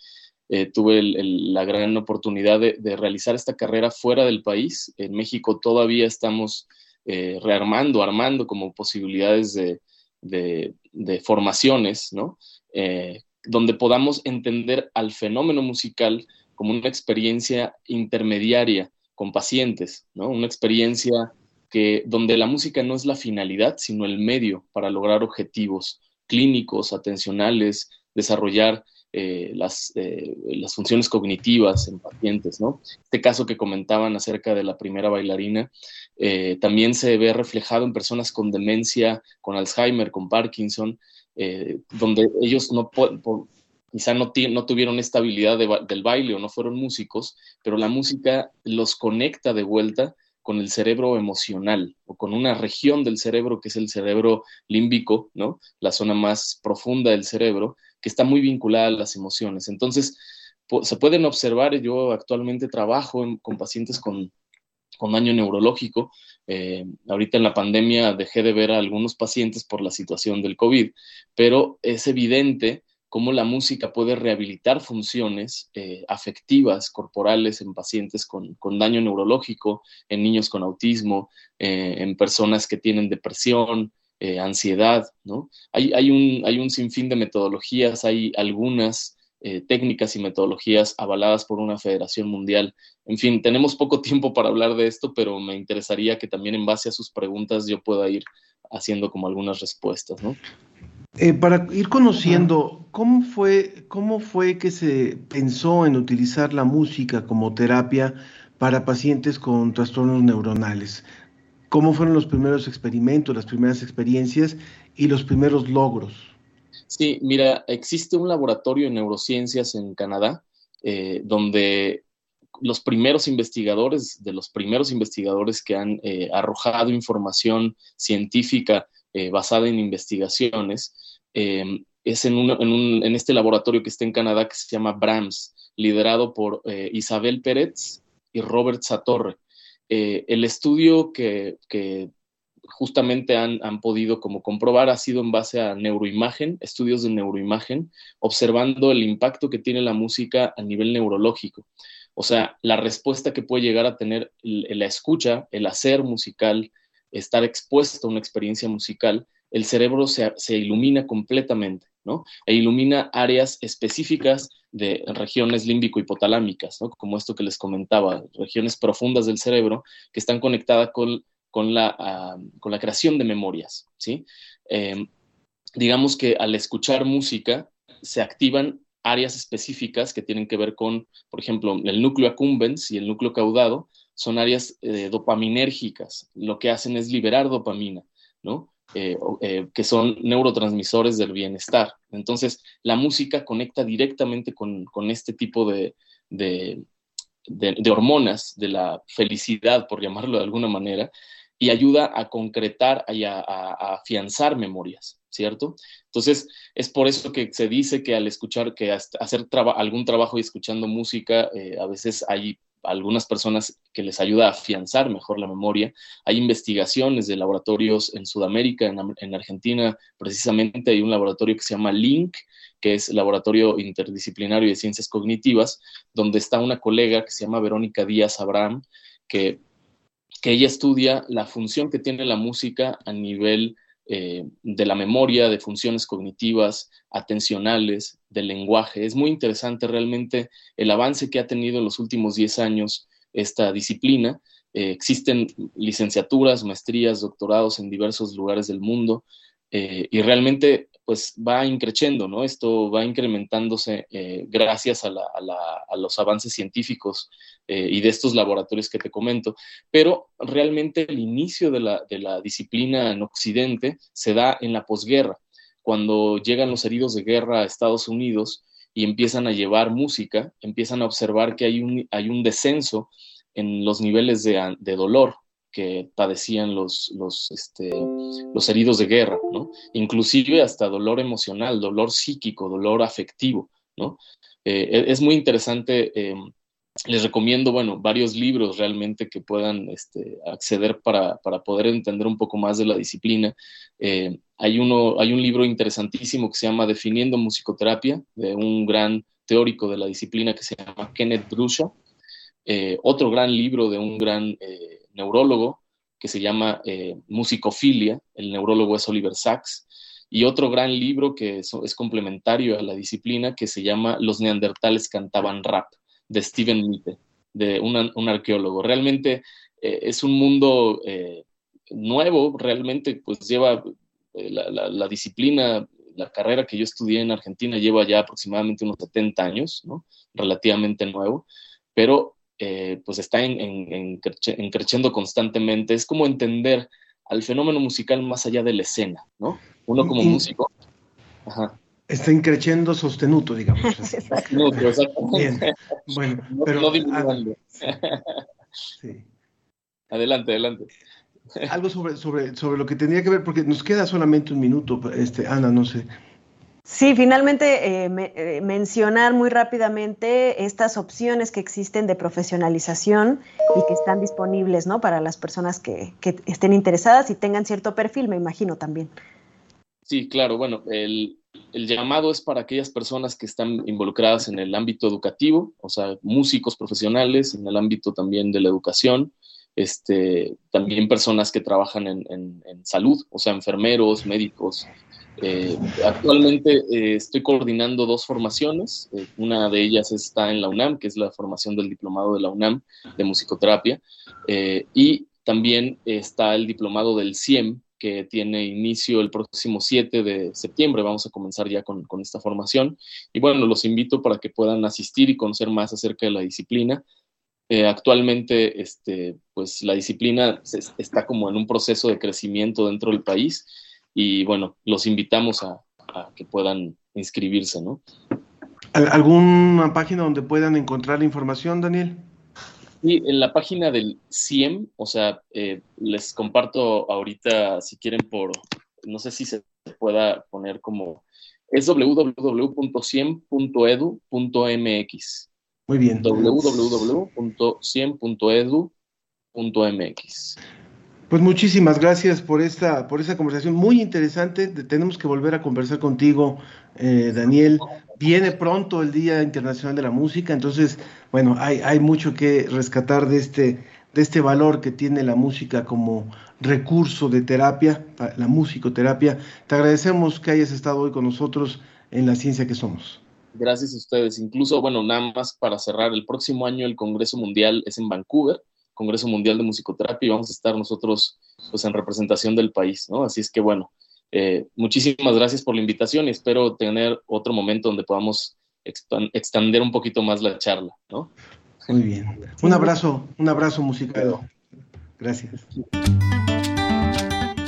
Eh, tuve la gran oportunidad de, realizar esta carrera fuera del país. En México todavía estamos rearmando, armando como posibilidades de, de, formaciones, ¿no? Eh, donde podamos entender al fenómeno musical como una experiencia intermediaria con pacientes, ¿no? Una experiencia que, donde la música no es la finalidad, sino el medio para lograr objetivos clínicos, atencionales, desarrollar eh, las, eh, las, funciones cognitivas en pacientes, ¿no? Este caso que comentaban acerca de la primera bailarina eh, también se ve reflejado en personas con demencia, con Alzheimer, con Parkinson, donde ellos no quizá no, no, tuvieron esta habilidad del baile o no fueron músicos, pero la música los conecta de vuelta con el cerebro emocional o con una región del cerebro que es el cerebro límbico, ¿no? La zona más profunda del cerebro, que está muy vinculada a las emociones. Entonces, se pueden observar, yo actualmente trabajo con pacientes con, daño neurológico. Eh, ahorita en la pandemia dejé de ver a algunos pacientes por la situación del COVID, pero es evidente cómo la música puede rehabilitar funciones eh, afectivas, corporales en pacientes con, daño neurológico, en niños con autismo, eh, en personas que tienen depresión, eh, ansiedad, ¿no? Hay, hay, un, hay un sinfín de metodologías, hay algunas eh, técnicas y metodologías avaladas por una federación mundial. En fin, tenemos poco tiempo para hablar de esto, pero me interesaría que también en base a sus preguntas yo pueda ir haciendo como algunas respuestas, ¿no? Eh, para ir conociendo, ¿cómo fue, ¿cómo fue que se pensó en utilizar la música como terapia para pacientes con trastornos neuronales? ¿Cómo fueron los primeros experimentos, las primeras experiencias y los primeros logros? Sí, mira, existe un laboratorio de neurociencias en Canadá eh, donde los primeros investigadores, de los primeros investigadores que han eh, arrojado información científica eh, basada en investigaciones, es en, en, este laboratorio que está en Canadá que se llama BRAMS, liderado por Isabel Pérez y Robert Satorre. Eh, el estudio que, justamente han, podido como comprobar ha sido en base a neuroimagen, estudios de neuroimagen, observando el impacto que tiene la música a nivel neurológico. O sea, la respuesta que puede llegar a tener la escucha, el hacer musical, estar expuesto a una experiencia musical, el cerebro se, se ilumina completamente, E ilumina áreas específicas de regiones límbico-hipotalámicas, ¿no? como esto que les comentaba, regiones profundas del cerebro que están conectadas con, ah, la, creación de memorias. ¿sí? Em, digamos que al escuchar música se activan áreas específicas que tienen que ver con, por ejemplo, el núcleo accumbens y el núcleo caudado, son áreas eh, dopaminérgicas. Lo que hacen es liberar dopamina, ¿no? Eh, eh, que son neurotransmisores del bienestar. Entonces, la música conecta directamente con, este tipo de, de, hormonas, de la felicidad, por llamarlo de alguna manera, y ayuda a concretar y a, afianzar memorias, ¿cierto? Entonces, es por eso que se dice que al escuchar, que hacer algún trabajo y escuchando música, eh, a veces hay algunas personas que les ayuda a afianzar mejor la memoria. Hay investigaciones de laboratorios en Sudamérica, en, Argentina, precisamente hay un laboratorio que se llama LINC, que es Laboratorio Interdisciplinario de Ciencias Cognitivas, donde está una colega que se llama Verónica Díaz Abraham, que, que ella estudia la función que tiene la música a nivel eh, de la memoria, de funciones cognitivas, atencionales, del lenguaje. Es muy interesante realmente el avance que ha tenido en los últimos 10 años esta disciplina. Eh, existen licenciaturas, maestrías, doctorados en diversos lugares del mundo eh, y realmente pues va increciendo, ¿no? Esto va incrementándose eh, gracias a, los avances científicos eh, y de estos laboratorios que te comento, pero realmente el inicio de la, la disciplina en Occidente se da en la posguerra, cuando llegan los heridos de guerra a Estados Unidos y empiezan a llevar música, empiezan a observar que hay un, descenso en los niveles de dolor que padecían los, los, este, los heridos de guerra, ¿no? Inclusive hasta dolor emocional, dolor psíquico, dolor afectivo, ¿no? Eh, e, es muy interesante, em, les recomiendo, bueno, varios libros realmente que puedan este, acceder para, para, poder entender un poco más de la disciplina. Eh, hay, uno, hay un libro interesantísimo que se llama Definiendo Musicoterapia, de un gran teórico de la disciplina que se llama Kenneth Brusha. Eh, otro gran libro de un gran neurólogo que se llama eh, Musicofilia, el neurólogo es Oliver Sacks, y otro gran libro que es, complementario a la disciplina que se llama Los neandertales cantaban rap, de Steven Miete, de un arqueólogo. Realmente eh, es un mundo eh, nuevo, realmente pues lleva la, la, disciplina, la carrera que yo estudié en Argentina lleva ya aproximadamente unos 70 años, ¿no? relativamente nuevo, pero eh, pues está en, creciendo constantemente. Es como entender al fenómeno musical más allá de la escena, ¿no? Uno como músico. Está increciendo sostenuto, digamos. sostenuto, exactamente. Bueno, pero. Adelante, adelante. Algo sobre, sobre, sobre lo que tenía que ver, porque nos queda solamente un minuto, este, Ana, no sé. Sí, finalmente eh, eh, mencionar muy rápidamente estas opciones que existen de profesionalización y que están disponibles ¿no? para las personas que, estén interesadas y tengan cierto perfil, me imagino también. Sí, claro, bueno, el, llamado es para aquellas personas que están involucradas en el ámbito educativo, o sea, músicos profesionales, en el ámbito también de la educación, este, también personas que trabajan en, en salud, o sea, enfermeros, médicos, eh, actualmente eh, estoy coordinando dos formaciones. Eh, una de ellas está en la UNAM, que es la formación del diplomado de la UNAM de musicoterapia. y también está el diplomado del CIEM, que tiene inicio el próximo 7 de septiembre. Vamos a comenzar ya con, esta formación. Y bueno, los invito para que puedan asistir y conocer más acerca de la disciplina. actualmente, este, pues la disciplina está como en un proceso de crecimiento dentro del país y bueno, los invitamos a, que puedan inscribirse, ¿no? ¿Alguna página donde puedan encontrar la información, Daniel? Sí, en la página del CIEM, o sea, eh, les comparto ahorita, si quieren, por, no sé si se pueda poner como, es www.ciem.edu.mx. Muy bien. www.ciem.edu.mx. Pues muchísimas gracias por esta, por esta conversación muy interesante. Tenemos que volver a conversar contigo, eh, Daniel. Viene pronto el Día Internacional de la Música, entonces, bueno, hay, hay mucho que rescatar de este, de este valor que tiene la música como recurso de terapia, la musicoterapia. Te agradecemos que hayas estado hoy con nosotros en la ciencia que somos. Gracias a ustedes. Incluso, bueno, nada más para cerrar, el próximo año el Congreso Mundial es en Vancouver Congreso Mundial de Musicoterapia y vamos a estar nosotros pues en representación del país, ¿no? Así es que bueno, eh, muchísimas gracias por la invitación y espero tener otro momento donde podamos extender un poquito más la charla, ¿no? Muy bien. Un abrazo, un abrazo musical. Gracias.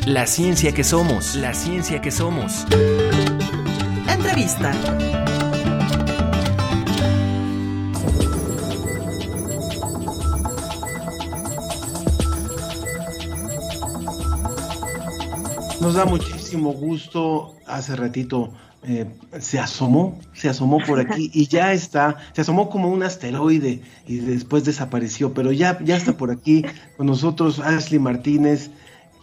La ciencia que somos, la ciencia que somos. Entrevista. Nos da muchísimo gusto. Hace ratito eh, se asomó, se asomó por aquí y ya está, se asomó como un asteroide y después desapareció, pero ya, ya está por aquí con nosotros Ashley Martínez,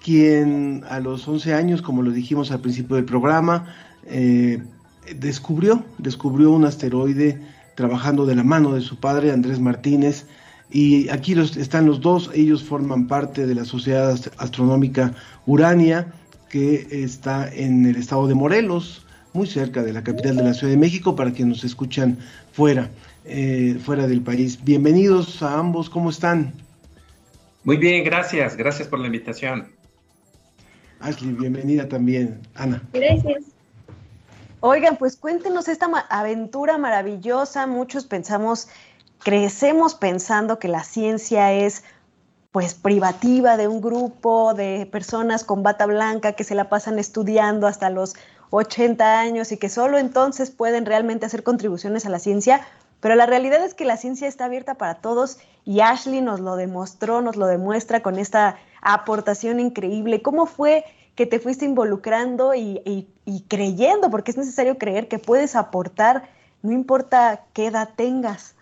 quien a los 11 años, como lo dijimos al principio del programa, eh, descubrió, descubrió un asteroide trabajando de la mano de su padre, Andrés Martínez, y aquí los, están los dos, ellos forman parte de la Sociedad Astronómica Urania, que está en el estado de Morelos, muy cerca de la capital de la Ciudad de México, para quienes nos escuchan fuera, eh, fuera del país. Bienvenidos a ambos, ¿cómo están? Muy bien, gracias, gracias por la invitación. Ashley, bienvenida también. Ana. Gracias. Oigan, pues cuéntenos esta aventura maravillosa. Muchos pensamos, crecemos pensando que la ciencia es pues privativa de un grupo de personas con bata blanca que se la pasan estudiando hasta los 80 años y que solo entonces pueden realmente hacer contribuciones a la ciencia, pero la realidad es que la ciencia está abierta para todos y Ashley nos lo demostró, nos lo demuestra con esta aportación increíble. ¿Cómo fue que te fuiste involucrando y, creyendo, porque es necesario creer que puedes aportar, no importa qué edad tengas?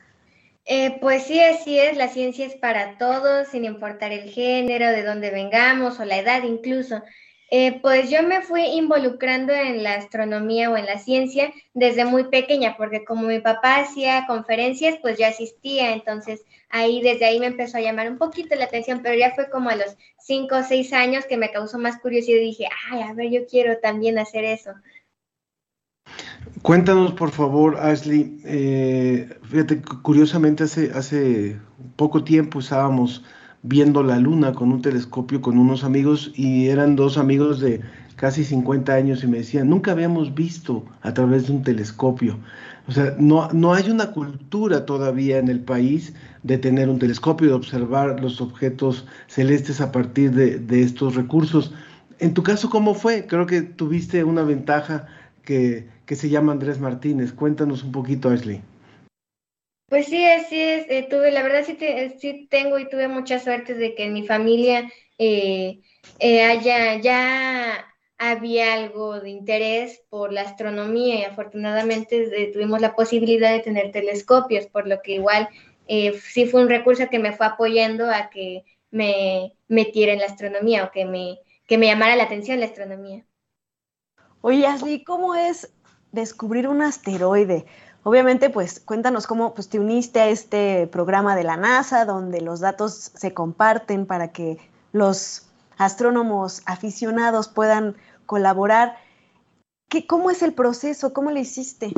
Eh, pues sí, así es, la ciencia es para todos, sin importar el género, de dónde vengamos o la edad incluso. Eh, pues yo me fui involucrando en la astronomía o en la ciencia desde muy pequeña, porque como mi papá hacía conferencias, pues yo asistía, entonces ahí desde ahí me empezó a llamar un poquito la atención, pero ya fue como a los cinco o seis años que me causó más curiosidad y dije, ay, a ver, yo quiero también hacer eso. Cuéntanos, por favor, Ashley. Eh, fíjate, curiosamente hace, hace poco tiempo estábamos viendo la luna con un telescopio con unos amigos y eran dos amigos de casi 50 años y me decían, nunca habíamos visto a través de un telescopio. O sea, no, no hay una cultura todavía en el país de tener un telescopio, de observar los objetos celestes a partir de, de estos recursos. En tu caso, ¿cómo fue? Creo que tuviste una ventaja que, que se llama Andrés Martínez. Cuéntanos un poquito, Ashley. Pues sí, así es. Eh, tuve, la verdad sí, sí tengo y tuve mucha suerte de que en mi familia eh, eh, haya, ya había algo de interés por la astronomía y afortunadamente tuvimos la posibilidad de tener telescopios, por lo que igual sí fue un recurso que me fue apoyando a que me metiera en la astronomía o que me, que me llamara la atención la astronomía. Oye, así ¿cómo es descubrir un asteroide? Obviamente, pues cuéntanos cómo pues, te uniste a este programa de la NASA, donde los datos se comparten para que los astrónomos aficionados puedan colaborar. ¿Qué, ¿Cómo es el proceso? ¿Cómo lo hiciste?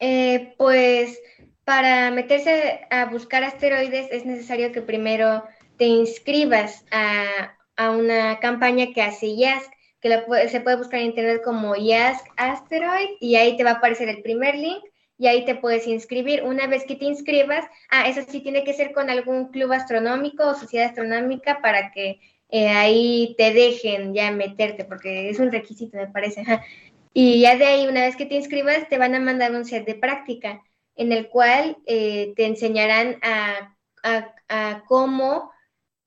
Eh, pues para meterse a buscar asteroides es necesario que primero te inscribas a, a una campaña que hace JASC que se puede buscar en internet como Yask Asteroid y ahí te va a aparecer el primer link y ahí te puedes inscribir. Una vez que te inscribas, ah, eso sí tiene que ser con algún club astronómico o sociedad astronómica para que eh, ahí te dejen ya meterte, porque es un requisito, me parece. Y ya de ahí, una vez que te inscribas, te van a mandar un set de práctica en el cual eh, te enseñarán a, a cómo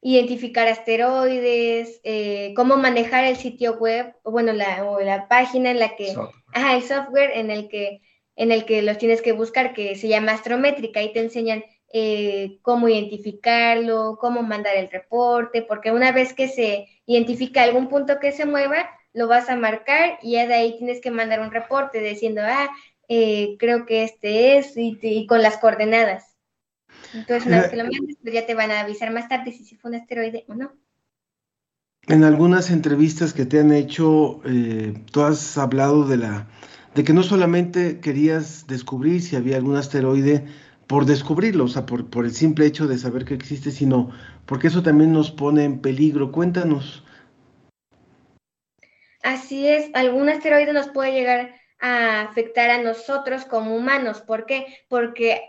identificar asteroides, eh, cómo manejar el sitio web, o bueno, la, o la página en la que, ajá, el software en el que, en el que los tienes que buscar, que se llama Astrométrica, ahí te enseñan eh, cómo identificarlo, cómo mandar el reporte, porque una vez que se identifica algún punto que se mueva, lo vas a marcar y ya de ahí tienes que mandar un reporte diciendo, ah, eh, creo que este es, y con las coordenadas. Entonces, una vez que lo mandes, pues ya te van a avisar más tarde si fue un asteroide o no. En algunas entrevistas que te han hecho, eh, tú has hablado de la de que no solamente querías descubrir si había algún asteroide por descubrirlo, o sea, por, por el simple hecho de saber que existe, sino porque eso también nos pone en peligro. Cuéntanos. Así es, algún asteroide nos puede llegar a afectar a nosotros como humanos. ¿Por qué? Porque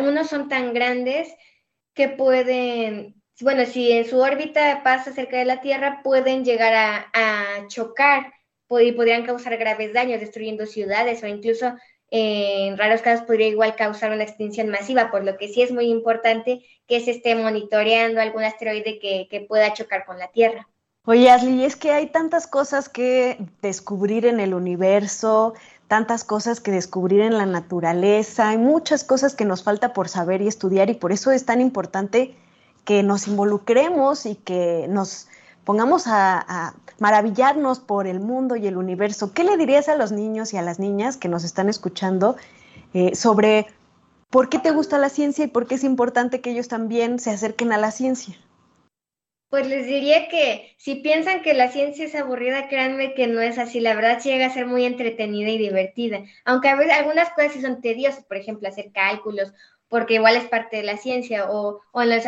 unos son tan grandes que pueden, bueno, si en su órbita pasa cerca de la Tierra, pueden llegar a, chocar y podrían causar graves daños, destruyendo ciudades o incluso en raros casos podría igual causar una extinción masiva, por lo que sí es muy importante que se esté monitoreando algún asteroide que, que pueda chocar con la Tierra. Oye, Ashley, es que hay tantas cosas que descubrir en el universo, tantas cosas que descubrir en la naturaleza, hay muchas cosas que nos falta por saber y estudiar y por eso es tan importante que nos involucremos y que nos pongamos a, maravillarnos por el mundo y el universo. ¿Qué le dirías a los niños y a las niñas que nos están escuchando eh, sobre por qué te gusta la ciencia y por qué es importante que ellos también se acerquen a la ciencia? Pues les diría que si piensan que la ciencia es aburrida, créanme que no es así. La verdad llega a ser muy entretenida y divertida. Aunque a veces algunas cosas sí son tediosas, por ejemplo, hacer cálculos porque igual es parte de la ciencia, o, o en, los,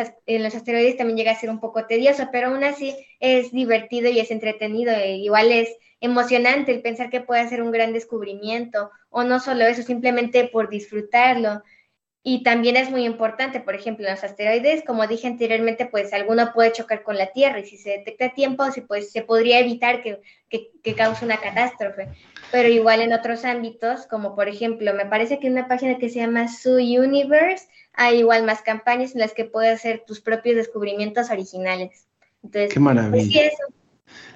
asteroides también llega a ser un poco tedioso, pero aún así es divertido y es entretenido, e igual es emocionante el pensar que puede ser un gran descubrimiento, o no solo eso, simplemente por disfrutarlo. Y también es muy importante, por ejemplo, los asteroides, como dije anteriormente, pues alguno puede chocar con la Tierra y si se detecta a tiempo, pues se podría evitar que, que, cause una catástrofe. Pero igual en otros ámbitos, como por ejemplo, me parece que en una página que se llama Su Universe hay igual más campañas en las que puedes hacer tus propios descubrimientos originales. Entonces, Qué maravilla. Pues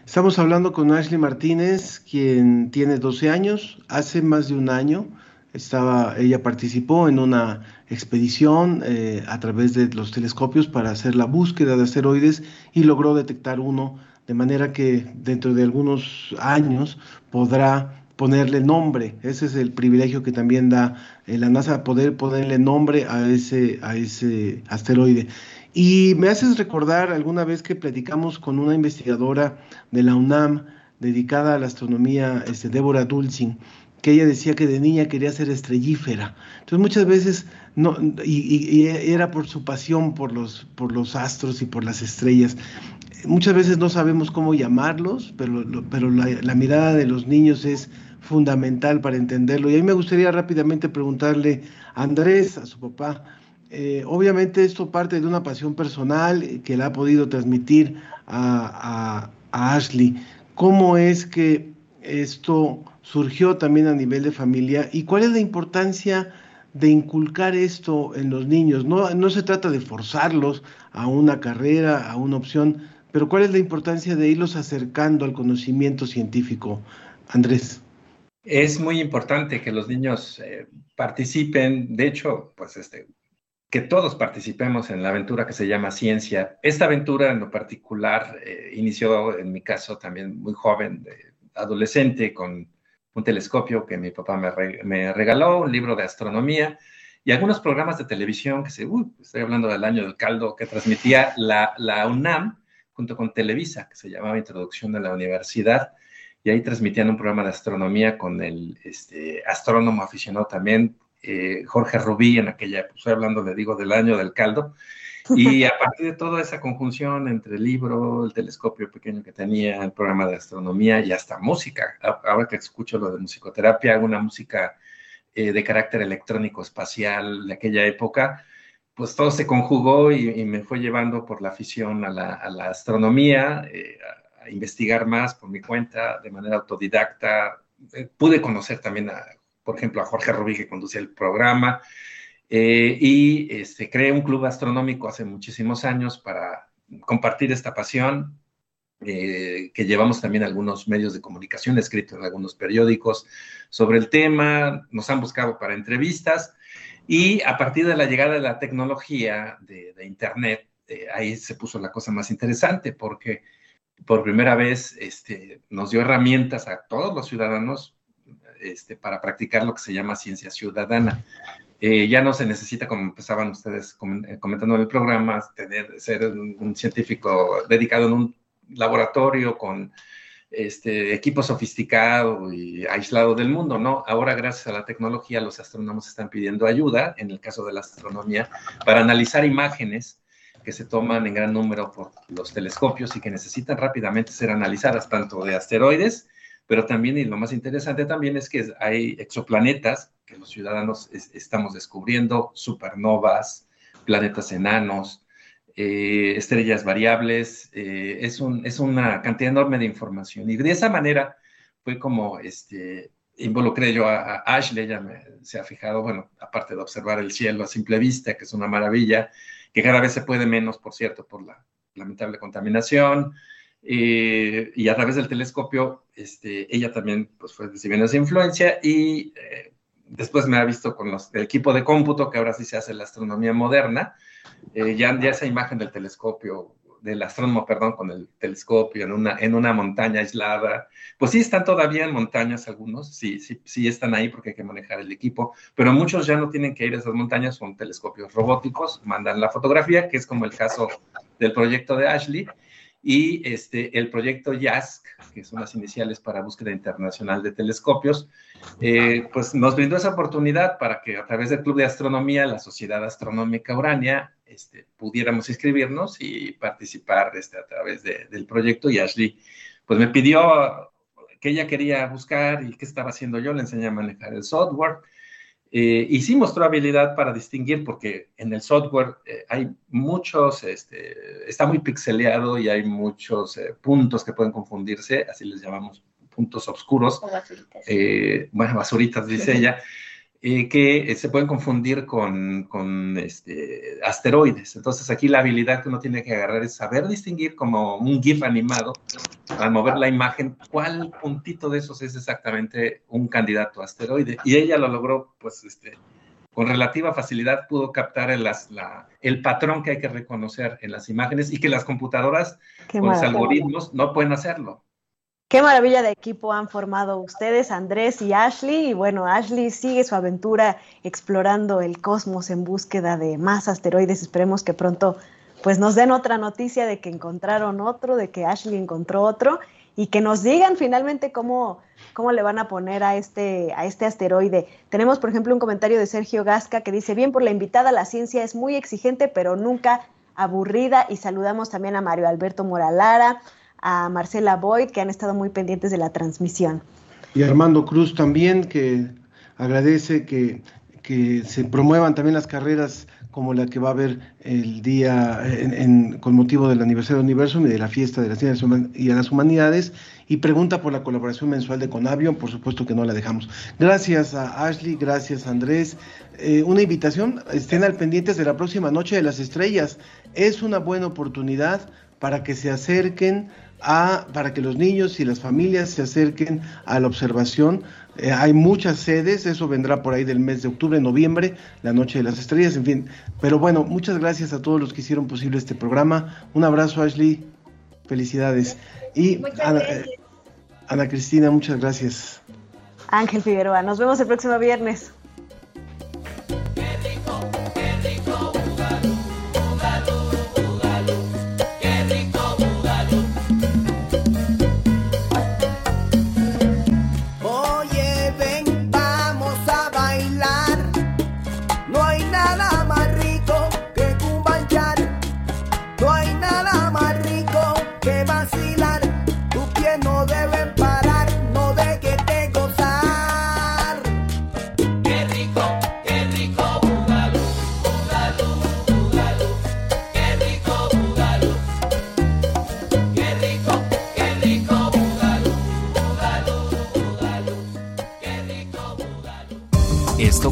Estamos hablando con Ashley Martínez, quien tiene 12 años, hace más de un año estaba, ella participó en una expedición eh, a través de los telescopios para hacer la búsqueda de asteroides y logró detectar uno, de manera que dentro de algunos años podrá ponerle nombre. Ese es el privilegio que también da eh, la NASA, poder ponerle nombre a ese, a ese asteroide. Y me haces recordar alguna vez que platicamos con una investigadora de la UNAM dedicada a la astronomía, este, Débora Dulcin, que ella decía que de niña quería ser estrellífera. Entonces muchas veces, no, y, era por su pasión por los, por los astros y por las estrellas. Muchas veces no sabemos cómo llamarlos, pero, pero la, mirada de los niños es fundamental para entenderlo. Y a mí me gustaría rápidamente preguntarle a Andrés, a su papá, eh, obviamente esto parte de una pasión personal que le ha podido transmitir a, a Ashley. ¿Cómo es que esto surgió también a nivel de familia y cuál es la importancia de inculcar esto en los niños. No, no se trata de forzarlos a una carrera, a una opción, pero cuál es la importancia de irlos acercando al conocimiento científico. Andrés. Es muy importante que los niños eh, participen, de hecho, pues este, que todos participemos en la aventura que se llama ciencia. Esta aventura en lo particular eh, inició en mi caso también muy joven, adolescente, con un telescopio que mi papá me, regaló, un libro de astronomía y algunos programas de televisión que se, estoy hablando del año del caldo, que transmitía la, UNAM junto con Televisa, que se llamaba Introducción de la Universidad, y ahí transmitían un programa de astronomía con el este, astrónomo aficionado también, eh, Jorge Rubí, en aquella, pues, estoy hablando, le digo, del año del caldo, y a partir de toda esa conjunción entre el libro, el telescopio pequeño que tenía, el programa de astronomía y hasta música, ahora que escucho lo de musicoterapia, hago una música eh, de carácter electrónico espacial de aquella época, pues todo se conjugó y, me fue llevando por la afición a la, astronomía, eh, a, investigar más por mi cuenta, de manera autodidacta. Eh, pude conocer también, a, por ejemplo, a Jorge Rubí, que conducía el programa. Eh, y este, creé un club astronómico hace muchísimos años para compartir esta pasión, eh, que llevamos también algunos medios de comunicación, escrito en algunos periódicos sobre el tema, nos han buscado para entrevistas y a partir de la llegada de la tecnología de, Internet, eh, ahí se puso la cosa más interesante porque por primera vez este, nos dio herramientas a todos los ciudadanos este, para practicar lo que se llama ciencia ciudadana. Eh, ya no se necesita, como empezaban ustedes eh, comentando en el programa, tener, ser un, científico dedicado en un laboratorio con este, equipo sofisticado y aislado del mundo, ¿no? Ahora, gracias a la tecnología, los astrónomos están pidiendo ayuda, en el caso de la astronomía, para analizar imágenes que se toman en gran número por los telescopios y que necesitan rápidamente ser analizadas, tanto de asteroides, pero también, y lo más interesante también es que hay exoplanetas que los ciudadanos estamos descubriendo, supernovas, planetas enanos, eh, estrellas variables, eh, es, un, es una cantidad enorme de información. Y de esa manera fue como este, involucré yo a, Ashley, ella se ha fijado, bueno, aparte de observar el cielo a simple vista, que es una maravilla, que cada vez se puede menos, por cierto, por la lamentable contaminación, eh, y a través del telescopio, este, ella también pues, fue recibiendo esa influencia y después me ha visto con los, el equipo de cómputo, que ahora sí se hace la astronomía moderna, eh, ya, esa imagen del telescopio, del astrónomo, perdón, con el telescopio en una, en una montaña aislada, pues sí están todavía en montañas algunos, sí, sí, sí están ahí porque hay que manejar el equipo, pero muchos ya no tienen que ir a esas montañas con telescopios robóticos, mandan la fotografía, que es como el caso del proyecto de Ashley, y este, el proyecto YASC, que son las iniciales para búsqueda internacional de telescopios, eh, pues nos brindó esa oportunidad para que a través del Club de Astronomía, la Sociedad Astronómica Urania, este, pudiéramos inscribirnos y participar este, a través del proyecto. Y Ashley, pues me pidió que ella quería buscar y qué estaba haciendo yo, le enseñé a manejar el software. Eh, y sí mostró habilidad para distinguir, porque en el software eh, hay muchos, este, está muy pixeleado y hay muchos eh, puntos que pueden confundirse, así les llamamos puntos oscuros. O basuritas. bueno, basuritas, dice ella. Eh, que eh, se pueden confundir con, con este, asteroides. Entonces aquí la habilidad que uno tiene que agarrar es saber distinguir como un GIF animado al mover la imagen cuál puntito de esos es exactamente un candidato a asteroide. Y ella lo logró, pues, este, con relativa facilidad pudo captar el, la, el patrón que hay que reconocer en las imágenes y que las computadoras con los algoritmos no pueden hacerlo. Qué maravilla de equipo han formado ustedes, Andrés y Ashley. Y bueno, Ashley sigue su aventura explorando el cosmos en búsqueda de más asteroides. Esperemos que pronto pues nos den otra noticia de que encontraron otro, de que Ashley encontró otro y que nos digan finalmente cómo, cómo le van a poner a este, a este asteroide. Tenemos, por ejemplo, un comentario de Sergio Gasca que dice, bien por la invitada, la ciencia es muy exigente, pero nunca aburrida. Y saludamos también a Mario Alberto Moralara, a Marcela Boyd, que han estado muy pendientes de la transmisión. Y Armando Cruz también, que agradece que, que se promuevan también las carreras como la que va a haber el día con motivo del aniversario de Universum y de la fiesta de las ciencias y de las humanidades y pregunta por la colaboración mensual de Conavio, por supuesto que no la dejamos. Gracias a Ashley, gracias Andrés. Eh, una invitación, estén al pendientes de la próxima Noche de las Estrellas. Es una buena oportunidad para que se acerquen para que los niños y las familias se acerquen a la observación. Eh, hay muchas sedes, eso vendrá por ahí del mes de octubre, noviembre, la Noche de las Estrellas, en fin. Pero bueno, muchas gracias a todos los que hicieron posible este programa. Un abrazo, Ashley. Felicidades. Y Ana, eh, Ana Cristina, muchas gracias. Ángel Figueroa, nos vemos el próximo viernes.